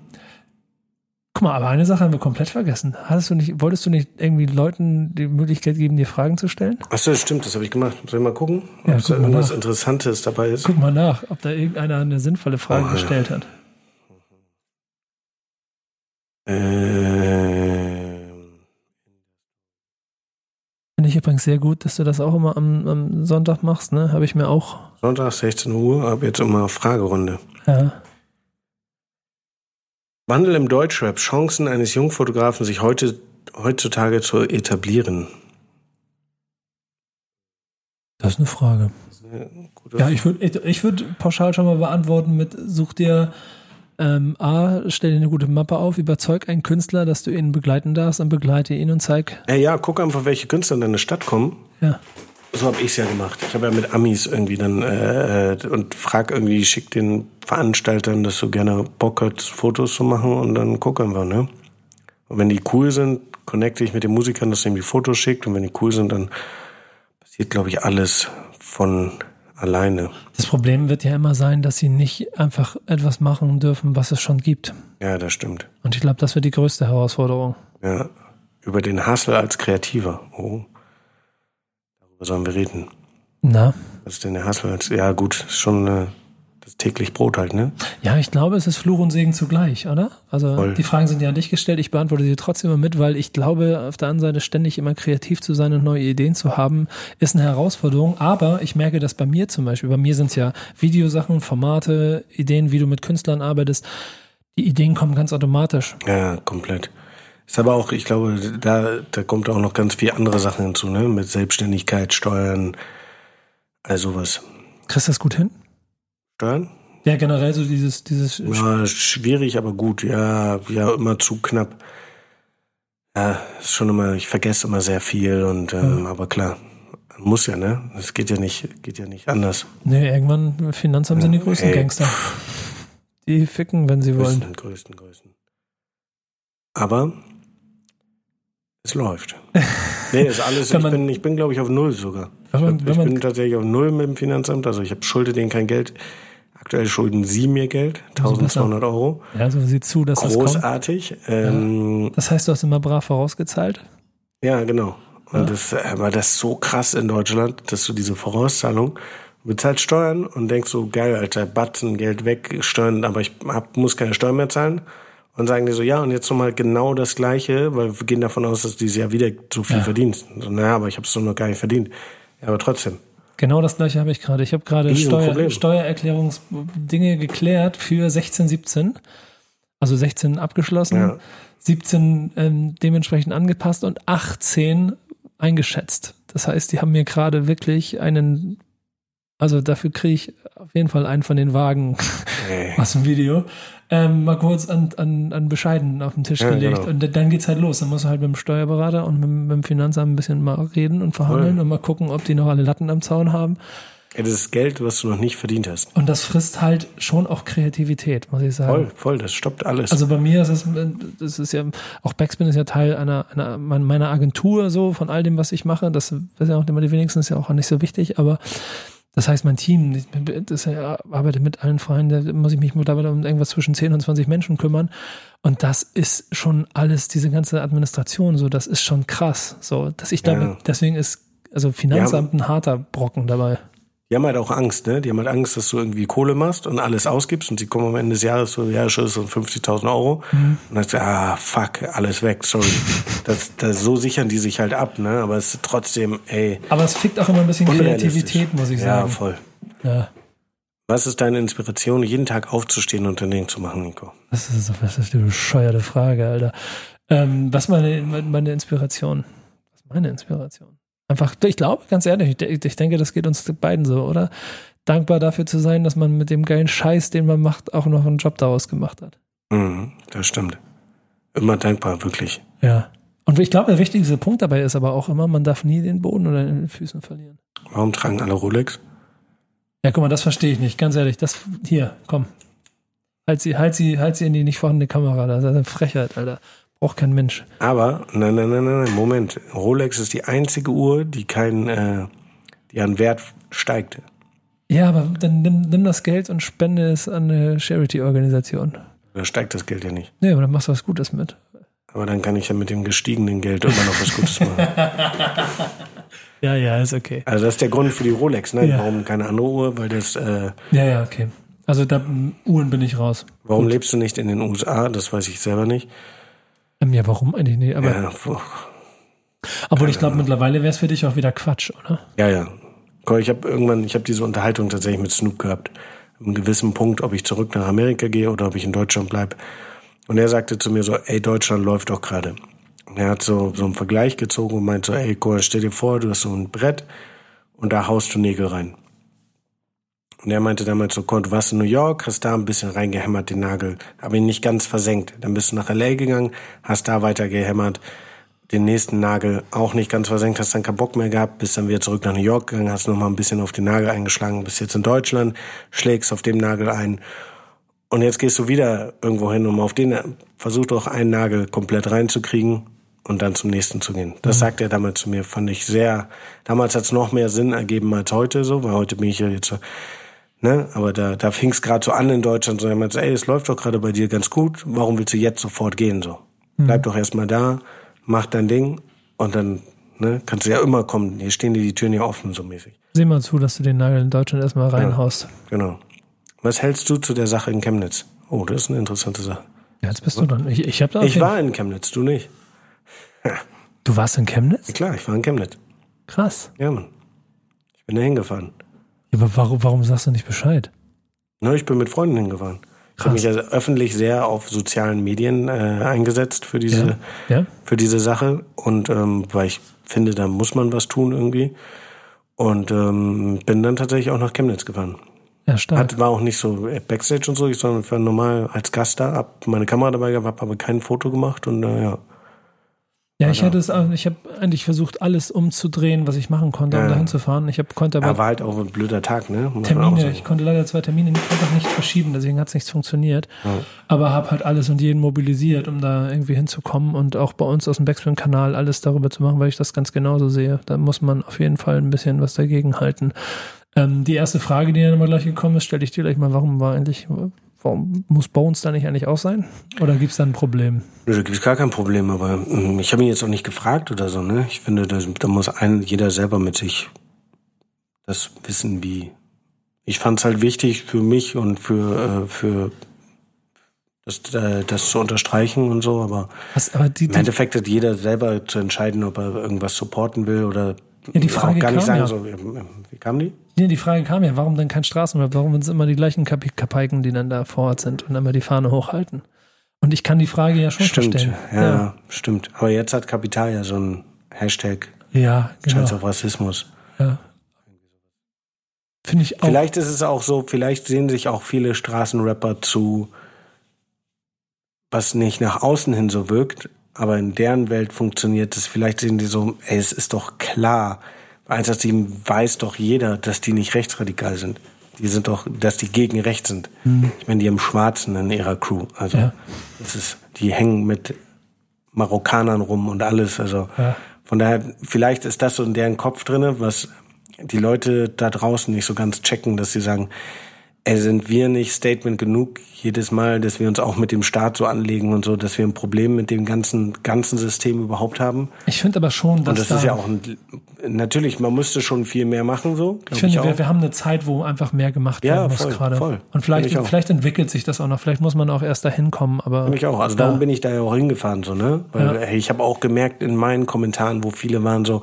guck mal, aber eine Sache haben wir komplett vergessen. Hattest du nicht, wolltest du nicht irgendwie Leuten die Möglichkeit geben, dir Fragen zu stellen? Achso, das stimmt, das habe ich gemacht. Soll ich mal gucken, ob ja, da irgendwas Interessantes dabei ist? Guck mal nach, ob da irgendeiner eine sinnvolle Frage oh, gestellt hat. Ähm. Finde ich übrigens sehr gut, dass du das auch immer am, am Sonntag machst, ne? Habe ich mir auch. Sonntag 16 Uhr, ab jetzt immer Fragerunde. Ja. Wandel im Deutschrap, Chancen eines Jungfotografen, sich heute, heutzutage zu etablieren. Das ist eine Frage. Ja, ich würde ich würd pauschal schon mal beantworten mit, such dir ähm, A, stell dir eine gute Mappe auf, überzeug einen Künstler, dass du ihn begleiten darfst und begleite ihn und zeig. Ja, ja guck einfach, welche Künstler in deine Stadt kommen. Ja. So habe ich es ja gemacht. Ich habe ja mit Amis irgendwie dann äh, und frag irgendwie, schick den Veranstaltern, dass du gerne Bock hast, Fotos zu machen und dann gucken wir, ne? Und wenn die cool sind, connecte ich mit den Musikern, dass er ihm die Fotos schickt und wenn die cool sind, dann passiert, glaube ich, alles von alleine. Das Problem wird ja immer sein, dass sie nicht einfach etwas machen dürfen, was es schon gibt. Ja, das stimmt. Und ich glaube, das wird die größte Herausforderung. Ja, über den Hustle als Kreativer. Oh. Darüber sollen wir reden. Na? Was ist denn der Hustle als, ja gut, ist schon eine das täglich Brot halt, ne? Ja, ich glaube, es ist Fluch und Segen zugleich, oder? Also Voll. die Fragen sind ja an dich gestellt, ich beantworte sie trotzdem immer mit, weil ich glaube, auf der anderen Seite ständig immer kreativ zu sein und neue Ideen zu haben, ist eine Herausforderung. Aber ich merke das bei mir zum Beispiel. Bei mir sind es ja Videosachen, Formate, Ideen, wie du mit Künstlern arbeitest. Die Ideen kommen ganz automatisch. Ja, komplett. Ist aber auch, ich glaube, da, da kommt auch noch ganz viel andere Sachen hinzu, ne? Mit Selbstständigkeit, Steuern, all sowas. Kriegst du das gut hin? Steuern? Ja, generell so dieses, dieses. Ja, schwierig, aber gut. Ja, ja, immer zu knapp. Ja, ist schon immer, ich vergesse immer sehr viel und, ähm, ja. aber klar. Muss ja, ne? Es geht ja nicht, geht ja nicht anders. Nee, irgendwann, Finanzamt ja, sind die größten ey, Gangster. Die ficken, wenn sie größten, wollen. Größten, größten. Aber es läuft. Nee, ist alles, ich bin, ich bin glaube ich auf Null sogar. Man, ich, ich bin tatsächlich auf Null mit dem Finanzamt, also ich habe schulde denen kein Geld. Aktuell schulden sie mir Geld, 1200 Euro. Ja, also sieh zu, dass Großartig. das kommt. Ähm, Das heißt, du hast immer brav vorausgezahlt? Ja, genau. Und ja. das war das so krass in Deutschland, dass du diese Vorauszahlung bezahlst Steuern und denkst so, geil, Alter, Batzen, Geld weg, Steuern, aber ich hab, muss keine Steuern mehr zahlen. Und sagen die so, ja, und jetzt nochmal genau das Gleiche, weil wir gehen davon aus, dass du dieses Jahr wieder so viel ja. verdienst. So, naja, aber ich habe es noch gar nicht verdient. Ja, aber trotzdem. Genau das gleiche habe ich gerade. Ich habe gerade Steuer, Steuererklärungsdinge geklärt für 16, 17. Also 16 abgeschlossen, ja. 17 ähm, dementsprechend angepasst und 18 eingeschätzt. Das heißt, die haben mir gerade wirklich einen, also dafür kriege ich auf jeden Fall einen von den Wagen hey. aus dem Video ähm, mal kurz an, an, an Bescheiden auf den Tisch ja, gelegt. Genau. Und dann geht's halt los. Dann musst du halt mit dem Steuerberater und mit, mit dem Finanzamt ein bisschen mal reden und verhandeln Voll. und mal gucken, ob die noch alle Latten am Zaun haben. Ja, das ist Geld, was du noch nicht verdient hast. Und das frisst halt schon auch Kreativität, muss ich sagen. Voll, voll, das stoppt alles. Also bei mir ist es, das ist ja, auch Backspin ist ja Teil einer, einer meiner Agentur, so, von all dem, was ich mache. Das ist ja auch immer die wenigsten, ist ja auch nicht so wichtig, aber das heißt, mein Team, das arbeitet mit allen Freien, da muss ich mich mittlerweile um irgendwas zwischen 10 und 20 Menschen kümmern. Und das ist schon alles, diese ganze Administration, so, das ist schon krass. So, dass ich damit, ja. deswegen ist, also Finanzamt ja. ein harter Brocken dabei. Die haben halt auch Angst, ne? Die haben halt Angst, dass du irgendwie Kohle machst und alles ausgibst und sie kommen am Ende des Jahres so, ja, schon so 50.000 Euro. Mhm. Und dann sagst du, ah, fuck, alles weg, sorry. das, das, so sichern die sich halt ab, ne? Aber es ist trotzdem, ey. Aber es fickt auch immer ein bisschen Kreativität, muss ich sagen. Ja, voll. Ja. Was ist deine Inspiration, jeden Tag aufzustehen und ein Ding zu machen, Nico? Das ist, das ist eine bescheuerte Frage, Alter. Ähm, was meine, meine Inspiration? Was ist meine Inspiration? Einfach, ich glaube, ganz ehrlich, ich denke, das geht uns beiden so, oder? Dankbar dafür zu sein, dass man mit dem geilen Scheiß, den man macht, auch noch einen Job daraus gemacht hat. Mhm, das stimmt. Immer dankbar, wirklich. Ja. Und ich glaube, der wichtigste Punkt dabei ist aber auch immer, man darf nie den Boden oder den Füßen verlieren. Warum tragen alle Rolex? Ja, guck mal, das verstehe ich nicht. Ganz ehrlich, das hier, komm. Halt sie, halt sie, halt sie in die nicht vorhandene Kamera. Das ist eine Frechheit, Alter. Braucht kein Mensch. Aber, nein, nein, nein, nein, Moment. Rolex ist die einzige Uhr, die kein, äh, die an Wert steigt. Ja, aber dann nimm, nimm das Geld und spende es an eine Charity-Organisation. Da steigt das Geld ja nicht. Nee, aber dann machst du was Gutes mit. Aber dann kann ich ja mit dem gestiegenen Geld immer noch was Gutes machen. ja, ja, ist okay. Also das ist der Grund für die Rolex, ne? Ja. Warum keine andere Uhr? Weil das. Äh, ja, ja, okay. Also da Uhren bin ich raus. Warum Gut. lebst du nicht in den USA? Das weiß ich selber nicht. Ähm, ja, warum eigentlich nicht? Aber, ja, obwohl ich glaube, mittlerweile wäre es für dich auch wieder Quatsch, oder? Ja, ja. Ich habe irgendwann, ich habe diese Unterhaltung tatsächlich mit Snoop gehabt. An einem gewissen Punkt, ob ich zurück nach Amerika gehe oder ob ich in Deutschland bleibe. Und er sagte zu mir so, ey, Deutschland läuft doch gerade. Und er hat so, so einen Vergleich gezogen und meint so, ey, Cora, stell dir vor, du hast so ein Brett und da haust du Nägel rein. Und er meinte damals so, du warst in New York, hast da ein bisschen reingehämmert, den Nagel, aber ihn nicht ganz versenkt. Dann bist du nach L.A. gegangen, hast da weiter gehämmert, den nächsten Nagel auch nicht ganz versenkt, hast dann keinen Bock mehr gehabt, bist dann wieder zurück nach New York gegangen, hast nochmal ein bisschen auf den Nagel eingeschlagen, bist jetzt in Deutschland, schlägst auf dem Nagel ein. Und jetzt gehst du wieder irgendwo hin, um auf den, versuch doch einen Nagel komplett reinzukriegen und dann zum nächsten zu gehen. Das mhm. sagt er damals zu mir, fand ich sehr, damals hat es noch mehr Sinn ergeben als heute so, weil heute bin ich ja jetzt so, Ne? Aber da, da fing es gerade so an in Deutschland, so jemand ey, es läuft doch gerade bei dir ganz gut, warum willst du jetzt sofort gehen? So? Mhm. Bleib doch erstmal da, mach dein Ding und dann ne, kannst du ja immer kommen. Hier stehen dir die Türen ja offen, so mäßig. Sieh mal zu, dass du den Nagel in Deutschland erstmal reinhaust. Ja, genau. Was hältst du zu der Sache in Chemnitz? Oh, das ist eine interessante Sache. Ja, jetzt bist du dann. Ich, ich, hab da ich war in Chemnitz, du nicht. Du warst in Chemnitz? Ja, klar, ich war in Chemnitz. Krass. Ja, Mann. Ich bin da hingefahren. Aber warum, warum sagst du nicht Bescheid? Na, ich bin mit Freunden hingefahren. Ich habe mich ja öffentlich sehr auf sozialen Medien äh, eingesetzt für diese, ja. Ja. für diese Sache. Und ähm, weil ich finde, da muss man was tun irgendwie. Und ähm, bin dann tatsächlich auch nach Chemnitz gefahren. Ja, stark. Hat, war auch nicht so Backstage und so, ich sondern war normal als Gast da, hab meine Kamera dabei gehabt, habe aber kein Foto gemacht und äh, ja. Ja, ich hatte es, ich habe eigentlich versucht, alles umzudrehen, was ich machen konnte, um ja. dahin zu fahren. Ich hab, konnte aber. Ja, war halt auch ein blöder Tag, ne? Muss Termine, ich konnte leider zwei Termine nicht, einfach nicht verschieben, deswegen hat es nicht funktioniert. Ja. Aber habe halt alles und jeden mobilisiert, um da irgendwie hinzukommen und auch bei uns aus dem Backspin-Kanal alles darüber zu machen, weil ich das ganz genauso sehe. Da muss man auf jeden Fall ein bisschen was dagegen halten. Ähm, die erste Frage, die dann immer gleich gekommen ist, stelle ich dir gleich mal, warum war eigentlich, Warum muss Bones da nicht eigentlich auch sein? Oder gibt es da ein Problem? Da gibt es gar kein Problem, aber hm, ich habe ihn jetzt auch nicht gefragt oder so. Ne? Ich finde, da, da muss ein, jeder selber mit sich das wissen, wie. Ich fand es halt wichtig für mich und für, äh, für das, äh, das zu unterstreichen und so, aber, Was, aber die, im Endeffekt hat jeder selber zu entscheiden, ob er irgendwas supporten will oder ja, die Frage auch gar nicht sagen, ja. so, wie kam die? Nee, die Frage kam ja, warum denn kein Straßenrap? Warum sind es immer die gleichen Kapaiken, die dann da vor Ort sind und immer die Fahne hochhalten? Und ich kann die Frage ja schon stimmt, verstehen. Ja, ja, stimmt. Aber jetzt hat Kapital ja so ein Hashtag. Ja, genau. Scheiß auf Rassismus. Ja. Finde ich auch. Vielleicht ist es auch so, vielleicht sehen sich auch viele Straßenrapper zu, was nicht nach außen hin so wirkt, aber in deren Welt funktioniert es. Vielleicht sehen die so, ey, es ist doch klar, 187 weiß doch jeder, dass die nicht rechtsradikal sind. Die sind doch, dass die gegen rechts sind. Mhm. Ich meine, die haben Schwarzen in ihrer Crew. Also, ja. das ist, die hängen mit Marokkanern rum und alles. Also, ja. von daher, vielleicht ist das so in deren Kopf drinne, was die Leute da draußen nicht so ganz checken, dass sie sagen, sind wir nicht Statement genug jedes Mal, dass wir uns auch mit dem Staat so anlegen und so, dass wir ein Problem mit dem ganzen ganzen System überhaupt haben? Ich finde aber schon, dass und das da, ist ja auch ein, natürlich, man müsste schon viel mehr machen so. Ich finde, ich wir, wir haben eine Zeit, wo einfach mehr gemacht Ja, werden muss voll, gerade. voll. Und vielleicht, vielleicht entwickelt sich das auch noch. Vielleicht muss man auch erst dahin kommen. Aber Mich auch. Also darum bin ich da ja auch hingefahren, so, ne? Weil Ja. hey, ich habe auch gemerkt in meinen Kommentaren, wo viele waren so,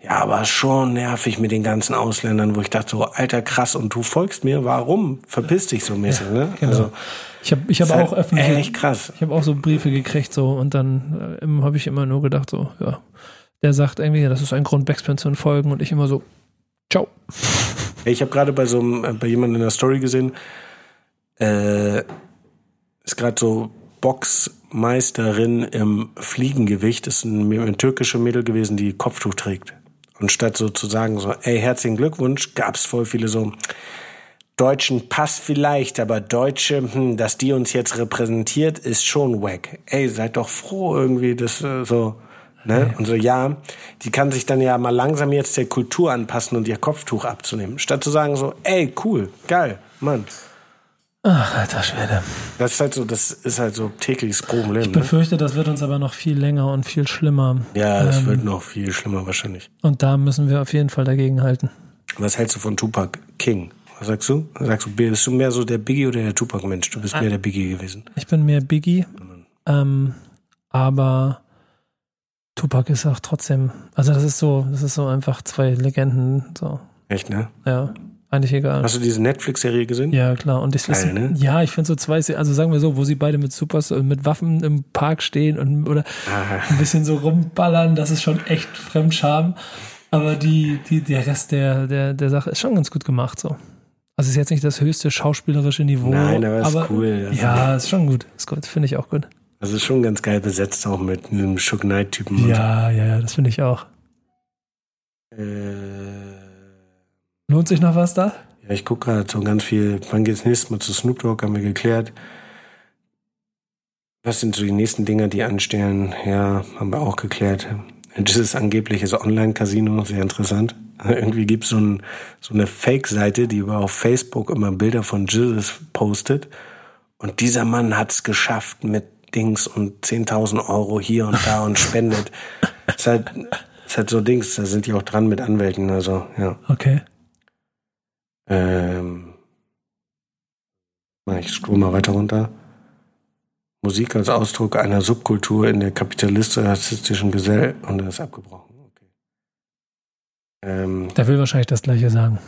ja, aber schon nervig mit den ganzen Ausländern, wo ich dachte so, alter krass, und du folgst mir, warum? Verpiss dich so mäßig, ne? Genau. Also, ich habe ich hab halt auch öffentlich. echt krass. Ich habe auch so Briefe gekriegt so und dann äh, habe ich immer nur gedacht so, ja, der sagt irgendwie, das ist ein Grund, Backspin zu entfolgen und ich immer so, ciao. Ich habe gerade bei so einem, äh, bei jemandem in der Story gesehen, äh, ist gerade so Boxmeisterin im Fliegengewicht, ist ein, eine türkische Mädel gewesen, die Kopftuch trägt. Und statt so zu sagen, so, ey, herzlichen Glückwunsch, gab's voll viele so, Deutschen passt vielleicht, aber Deutsche, hm, dass die uns jetzt repräsentiert, ist schon wack. Ey, seid doch froh irgendwie, dass äh, so, ne? Und so, ja, die kann sich dann ja mal langsam jetzt der Kultur anpassen und ihr Kopftuch abzunehmen. Statt zu sagen so, ey, cool, geil, Mann. Ach, alter Schwede. Das ist halt so, das ist halt so tägliches Problem. Ich Ne? befürchte, das wird uns aber noch viel länger und viel schlimmer. Ja, das Ähm, wird noch viel schlimmer wahrscheinlich. Und da müssen wir auf jeden Fall dagegen halten. Was hältst du von Tupac King? Was sagst du? Sagst du, bist du mehr so der Biggie oder der Tupac-Mensch? Du bist mehr der Biggie gewesen. Ich bin mehr Biggie, ähm, aber Tupac ist auch trotzdem, also das ist so, das ist so einfach zwei Legenden, so, Echt, ne? ja, eigentlich egal. Hast du diese Netflix-Serie gesehen? Ja, klar. Und ich Geil, ist, ne? ja, ich finde so zwei, also sagen wir so, wo sie beide mit Supers, äh, mit Waffen im Park stehen und oder Ah. ein bisschen so rumballern, das ist schon echt Fremdscham. Aber die, die, der Rest der, der, der Sache ist schon ganz gut gemacht, so. Also ist jetzt nicht das höchste schauspielerische Niveau. Nein, aber ist cool. Also- ja, ist schon gut. Ist gut, finde ich auch gut. Das ist schon ganz geil besetzt, auch mit einem Shook Knight-Typen. Ja, ja, ja, das finde ich auch. Äh, Lohnt sich noch was da? ja, ich gucke gerade so ganz viel. Wann geht's nächstes Mal zu Snoop Dogg? Haben wir geklärt. Was sind so die nächsten Dinge, die anstehen? Ja, haben wir auch geklärt. Dieses angebliches Online-Casino, sehr interessant. Irgendwie gibt's so, ein, so eine Fake-Seite, die über auf Facebook immer Bilder von Jesus postet. Und dieser Mann hat's geschafft mit Dings und 10.000 Euro hier und da und spendet. ist, halt, ist halt so Dings, da sind die auch dran mit Anwälten, also ja. Okay. Ähm, ich scroll mal weiter runter. Musik als Ausdruck einer Subkultur in der kapitalistisch-rassistischen Gesellschaft. Und das ist abgebrochen. Okay. Ähm, Der will wahrscheinlich das Gleiche sagen.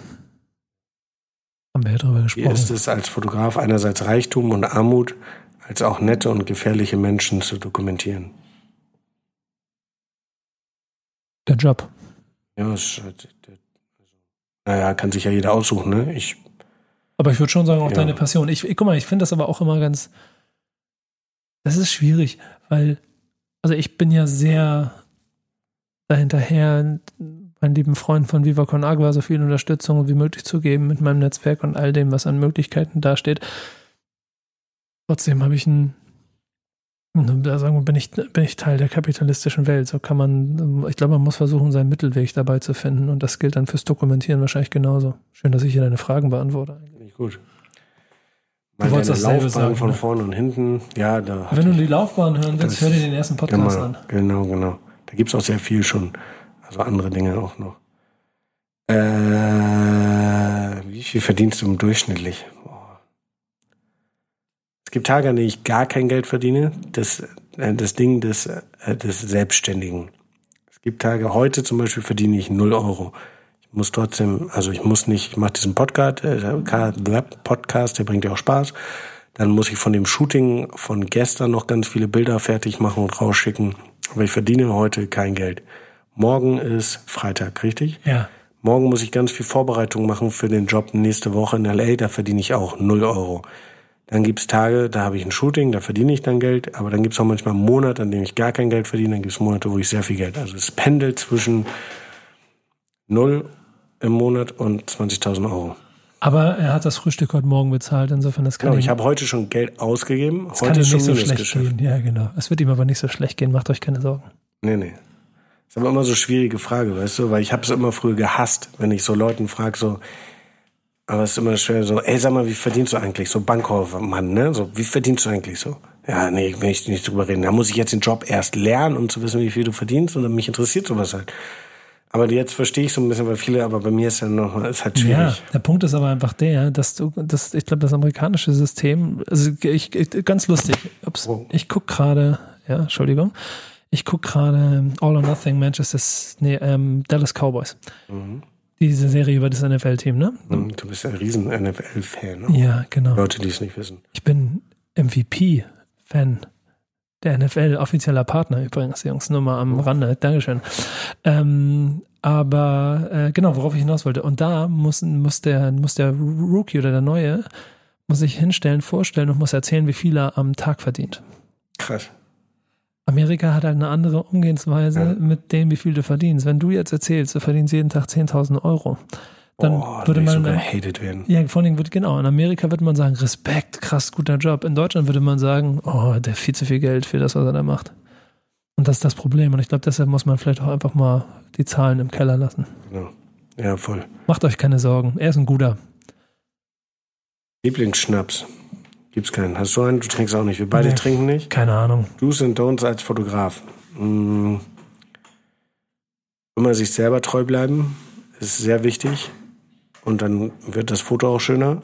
Haben wir ja drüber wie gesprochen. ist es als Fotograf einerseits Reichtum und Armut, als auch nette und gefährliche Menschen zu dokumentieren? Der Job. Ja, ist halt, also, naja, kann sich ja jeder aussuchen, ne? Ich, Aber ich würde schon sagen, auch Ja. deine Passion. Ich, ich guck mal, ich finde das aber auch immer ganz. Das ist schwierig, weil, also ich bin ja sehr dahinterher, meinen lieben Freunden von Viva Con Agua so viel Unterstützung wie möglich zu geben mit meinem Netzwerk und all dem, was an Möglichkeiten dasteht. Trotzdem habe ich ein, da sagen wir, bin ich, bin ich Teil der kapitalistischen Welt. So kann man, ich glaube, man muss versuchen, seinen Mittelweg dabei zu finden. Und das gilt dann fürs Dokumentieren wahrscheinlich genauso. Schön, dass ich hier deine Fragen beantworte. finde ich gut. Mal Du wolltest dasselbe Laufbahn sagen, von ne? vorne und hinten. Ja, da. Wenn du die Laufbahn hören willst, Das- hör dir den ersten Podcast Genau, an. genau, genau. Da gibt's auch sehr viel schon. Also andere Dinge auch noch. Äh, wie viel verdienst du im durchschnittlich? Es gibt Tage, an denen ich gar kein Geld verdiene. Das, äh, das Ding des, äh, des Selbstständigen. Es gibt Tage, heute zum Beispiel verdiene ich 0 Euro. Ich muss trotzdem, also ich muss nicht, ich mache diesen Podcast, äh, Podcast, der bringt ja auch Spaß. Dann muss ich von dem Shooting von gestern noch ganz viele Bilder fertig machen und rausschicken. Aber ich verdiene heute kein Geld. Morgen ist Freitag, richtig? Ja. Morgen muss ich ganz viel Vorbereitung machen für den Job nächste Woche in LA. Da verdiene ich auch 0 Euro. Dann gibt's Tage, da habe ich ein Shooting, da verdiene ich dann Geld. Aber dann gibt's auch manchmal einen Monat, an dem ich gar kein Geld verdiene. Dann gibt's Monate, wo ich sehr viel Geld. Also es pendelt zwischen 0 im Monat und 20.000 Euro. Aber er hat das Frühstück heute Morgen bezahlt, insofern das kann Genau, ihm, ich habe heute schon Geld ausgegeben. das kann Heute ihm ist schon nicht so schlecht Minusgeschäft. gehen. Ja, genau. Es wird ihm aber nicht so schlecht gehen, macht euch keine Sorgen. Nee, nee. Ist aber immer so eine schwierige Frage, weißt du, weil ich habe es immer früher gehasst, wenn ich so Leuten frage, so, Aber es ist immer schwer so, ey, sag mal, wie verdienst du eigentlich? So Bankkaufmann, ne? So, wie verdienst du eigentlich so? Ja, nee, will ich nicht drüber reden. Da muss ich jetzt den Job erst lernen, um zu wissen, wie viel du verdienst. Und mich interessiert sowas halt. Aber jetzt verstehe ich so ein bisschen, weil viele, aber bei mir ist ja noch, ist halt schwierig. Ja, der Punkt ist aber einfach der, dass du, das, ich glaube, das amerikanische System, also ich, ich ganz lustig. Ups, oh. Ich guck gerade, ja, Entschuldigung, ich guck gerade All or Nothing Manchester, nee, ähm, Dallas Cowboys. Mhm. Diese Serie über das NFL-Team, ne? Mhm, du bist ein riesen NFL-Fan. Ne? Ja, genau. Leute, die es nicht wissen. Ich bin MVP-Fan der NFL, offizieller Partner übrigens, Jungs, nur mal am oh. Rande. Dankeschön. Ähm, aber äh, genau, worauf ich hinaus wollte. Und da muss, muss, der, muss der Rookie oder der Neue muss sich hinstellen, vorstellen und muss erzählen, wie viel er am Tag verdient. Krass. Amerika hat halt eine andere Umgehensweise ja. mit dem, wie viel du verdienst. Wenn du jetzt erzählst, du verdienst jeden Tag 10.000 Euro, dann oh, würde man sogar hated werden. Ja, vor allem wird genau. In Amerika würde man sagen, Respekt, krass, guter Job. In Deutschland würde man sagen, oh, der viel zu viel Geld für das, was er da macht. Und das ist das Problem. Und ich glaube, deshalb muss man vielleicht auch einfach mal die Zahlen im Keller lassen. Genau. Ja, voll. Macht euch keine Sorgen. Er ist ein guter. Lieblingsschnaps. Gibt's keinen. Hast du einen? Du trinkst auch nicht. Wir beide nee, trinken nicht. Keine Ahnung. Do's and Don'ts als Fotograf. Hm. Immer sich selber treu bleiben. Ist sehr wichtig. Und dann wird das Foto auch schöner.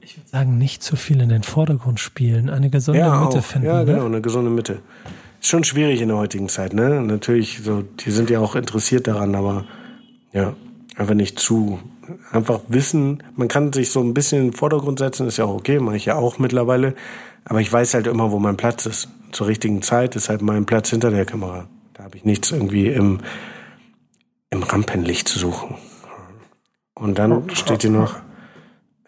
Ich würde sagen, nicht zu viel in den Vordergrund spielen. Eine gesunde ja, Mitte auch. finden. Ja, genau, ne? eine gesunde Mitte. Ist schon schwierig in der heutigen Zeit, ne? Natürlich, so, die sind ja auch interessiert daran, aber ja, einfach nicht zu. Einfach wissen, man kann sich so ein bisschen in den Vordergrund setzen, ist ja auch okay, mache ich ja auch mittlerweile. Aber ich weiß halt immer, wo mein Platz ist. Zur richtigen Zeit ist halt mein Platz hinter der Kamera. Da habe ich nichts irgendwie im, im Rampenlicht zu suchen. Und dann steht hier noch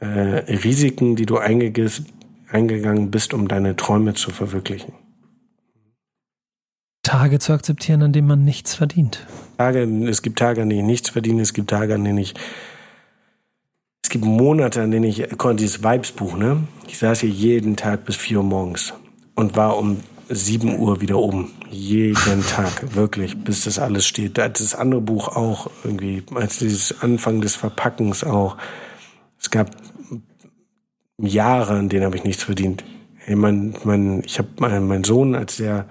äh, Risiken, die du eingegangen bist, um deine Träume zu verwirklichen. Tage zu akzeptieren, an denen man nichts verdient. Tage, es gibt Tage, an denen ich nichts verdiene, es gibt Tage, an denen ich gibt Monate, an denen ich konnte dieses Vibes-Buch, ne? Ich saß hier jeden Tag bis vier Uhr morgens und war um sieben Uhr wieder oben. Jeden Tag, wirklich, bis das alles steht. Das andere Buch auch irgendwie, als dieses Anfang des Verpackens auch. Es gab Jahre, an denen habe ich nichts verdient. Hey, mein, mein, ich habe mein, mein Sohn, als der,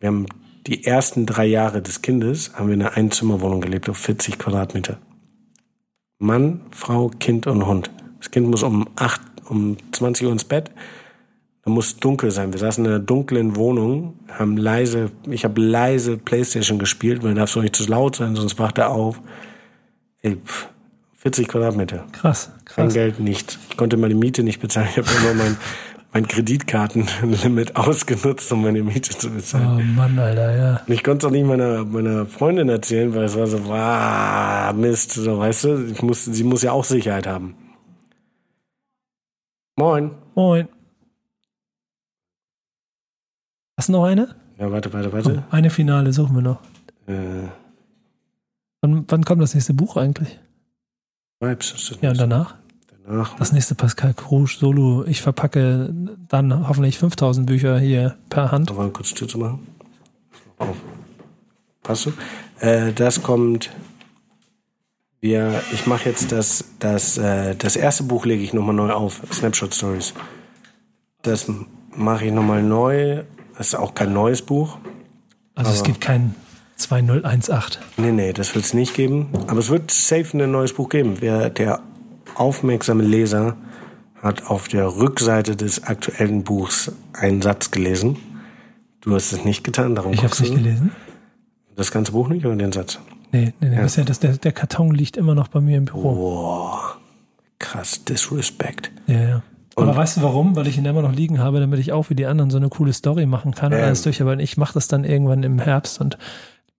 wir haben die ersten drei Jahre des Kindes, haben wir in einer Einzimmerwohnung gelebt auf 40 Quadratmeter. Mann, Frau, Kind und Hund. Das Kind muss um acht, um 20 Uhr ins Bett. Da muss dunkel sein. Wir saßen in einer dunklen Wohnung, haben leise, ich habe leise Playstation gespielt, weil darf so nicht zu laut sein, sonst wacht er auf. Ey, 40 Quadratmeter. Krass, krass. Kein Geld, nichts. Ich konnte meine Miete nicht bezahlen. Ich habe immer mein, mein Kreditkartenlimit ausgenutzt, um meine Miete zu bezahlen. Oh Mann, Alter, ja. Und ich konnte es auch nicht meiner, meiner Freundin erzählen, weil es war so, wow, Mist, so, weißt du, ich muss, sie muss ja auch Sicherheit haben. Moin. Moin. Hast du noch eine? Ja, warte, warte, warte. Oh, eine Finale suchen wir noch. Äh. Wann, wann kommt das nächste Buch eigentlich? Vibes Ja, und danach? Danach. Das nächste Pascal Krusch Solo. Ich verpacke dann hoffentlich 5000 Bücher hier per Hand. Noch mal kurz Tür zu machen. Auf. Passt du? Äh, das kommt. Wir, ich mache jetzt das, das, äh, das erste Buch lege ich nochmal neu auf. Snapshot Stories. Das mache ich nochmal neu das ist auch kein neues Buch. Also es gibt kein 2018. Nee, nee, das wird es nicht geben. Aber es wird safe ein neues Buch geben. Wer der aufmerksame Leser hat auf der Rückseite des aktuellen Buchs einen Satz gelesen. Du hast es nicht getan, darum Ich habe es nicht gelesen. Das ganze Buch nicht oder den Satz? Nee, nee, nee. Ja. Das ja, das, der, der Karton liegt immer noch bei mir im Büro. Boah, krass, Disrespect. Ja, ja. Und aber weißt du warum? Weil ich ihn immer noch liegen habe, damit ich auch wie die anderen so eine coole Story machen kann ähm. alles durch. Aber ich mache das dann irgendwann im Herbst und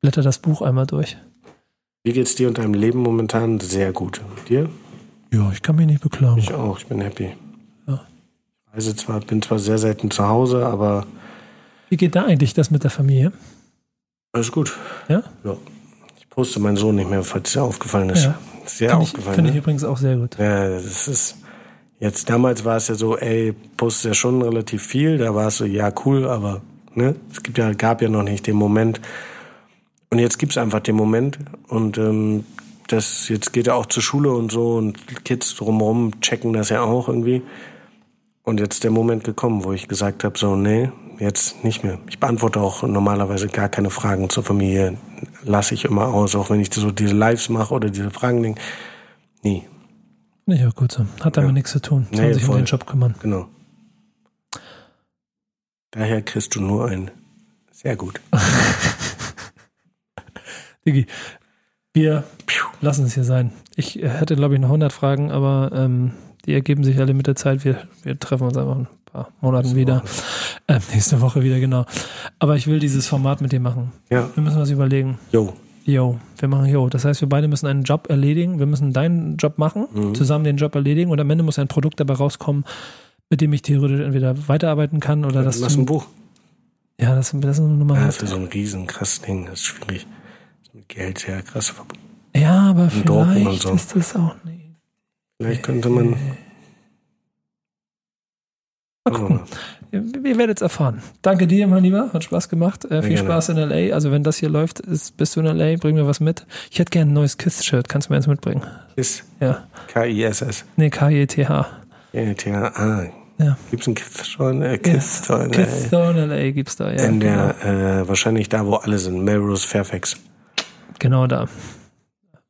blätter das Buch einmal durch. Wie geht's dir und deinem Leben momentan? Sehr gut. Dir? Ja, ich kann mich nicht beklagen. Ich auch, ich bin happy. Ja. Also zwar, bin zwar sehr selten zu Hause, aber. Wie geht da eigentlich das mit der Familie? Alles gut. Ja? Ja. Ich poste meinen Sohn nicht mehr, falls es dir aufgefallen ist. Ja. Sehr Find aufgefallen. Finde ne? ich übrigens auch sehr gut. Ja, das ist. Jetzt damals war es ja so, ey, post ja schon relativ viel. Da war es so, ja cool, aber ne, es gibt ja, gab ja noch nicht den Moment. Und jetzt gibt's einfach den Moment und ähm, das jetzt geht er auch zur Schule und so und Kids drumherum checken das ja auch irgendwie. Und jetzt der Moment gekommen, wo ich gesagt habe, so, nee, jetzt nicht mehr. Ich beantworte auch normalerweise gar keine Fragen zur Familie. Lasse ich immer aus, auch wenn ich so diese Lives mache oder diese Fragen denke. Nie. Nee, ja, gut so. Hat damit ja. nichts zu tun. Soll nee, sich voll. um den Job kümmern. Genau. Daher kriegst du nur ein sehr gut. Digi, wir lassen es hier sein. Ich hätte, glaube ich, noch 100 Fragen, aber ähm, die ergeben sich alle mit der Zeit. Wir, wir treffen uns einfach ein paar Monaten wieder. Äh, nächste Woche wieder, genau. Aber ich will dieses Format mit dir machen. Ja. Wir müssen was überlegen. Jo. Jo, wir machen Jo. Das heißt, wir beide müssen einen Job erledigen. Wir müssen deinen Job machen, mhm. zusammen den Job erledigen und am Ende muss ein Produkt dabei rauskommen, mit dem ich theoretisch entweder weiterarbeiten kann oder das. Lass ein Buch. Ja, das, das ist eine Nummer. Ja, für so ein riesen krasses Ding, das ist schwierig. Geld sehr krass. Ja, aber vielleicht so. ist das auch nicht. Vielleicht könnte man. Mal gucken. Ihr werdet es erfahren. Danke dir, mein Lieber. Hat Spaß gemacht. Äh, viel gerne. Spaß in L.A. Also wenn das hier läuft, ist, bist du in L.A., bring mir was mit. Ich hätte gerne ein neues KISS-Shirt. Kannst du mir eins mitbringen? KISS? Ja. K-I-S-S? Nee, K-I-T-H. K-I-T-H, ah. Ja. Gibt es einen Kiss-Store äh, ja. in Kiss Store in L.A. gibt's da, ja. In der, genau. äh, wahrscheinlich da, wo alle sind. Melrose Fairfax. Genau da.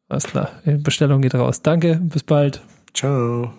Alles klar. Bestellung geht raus. Danke, bis bald. Ciao.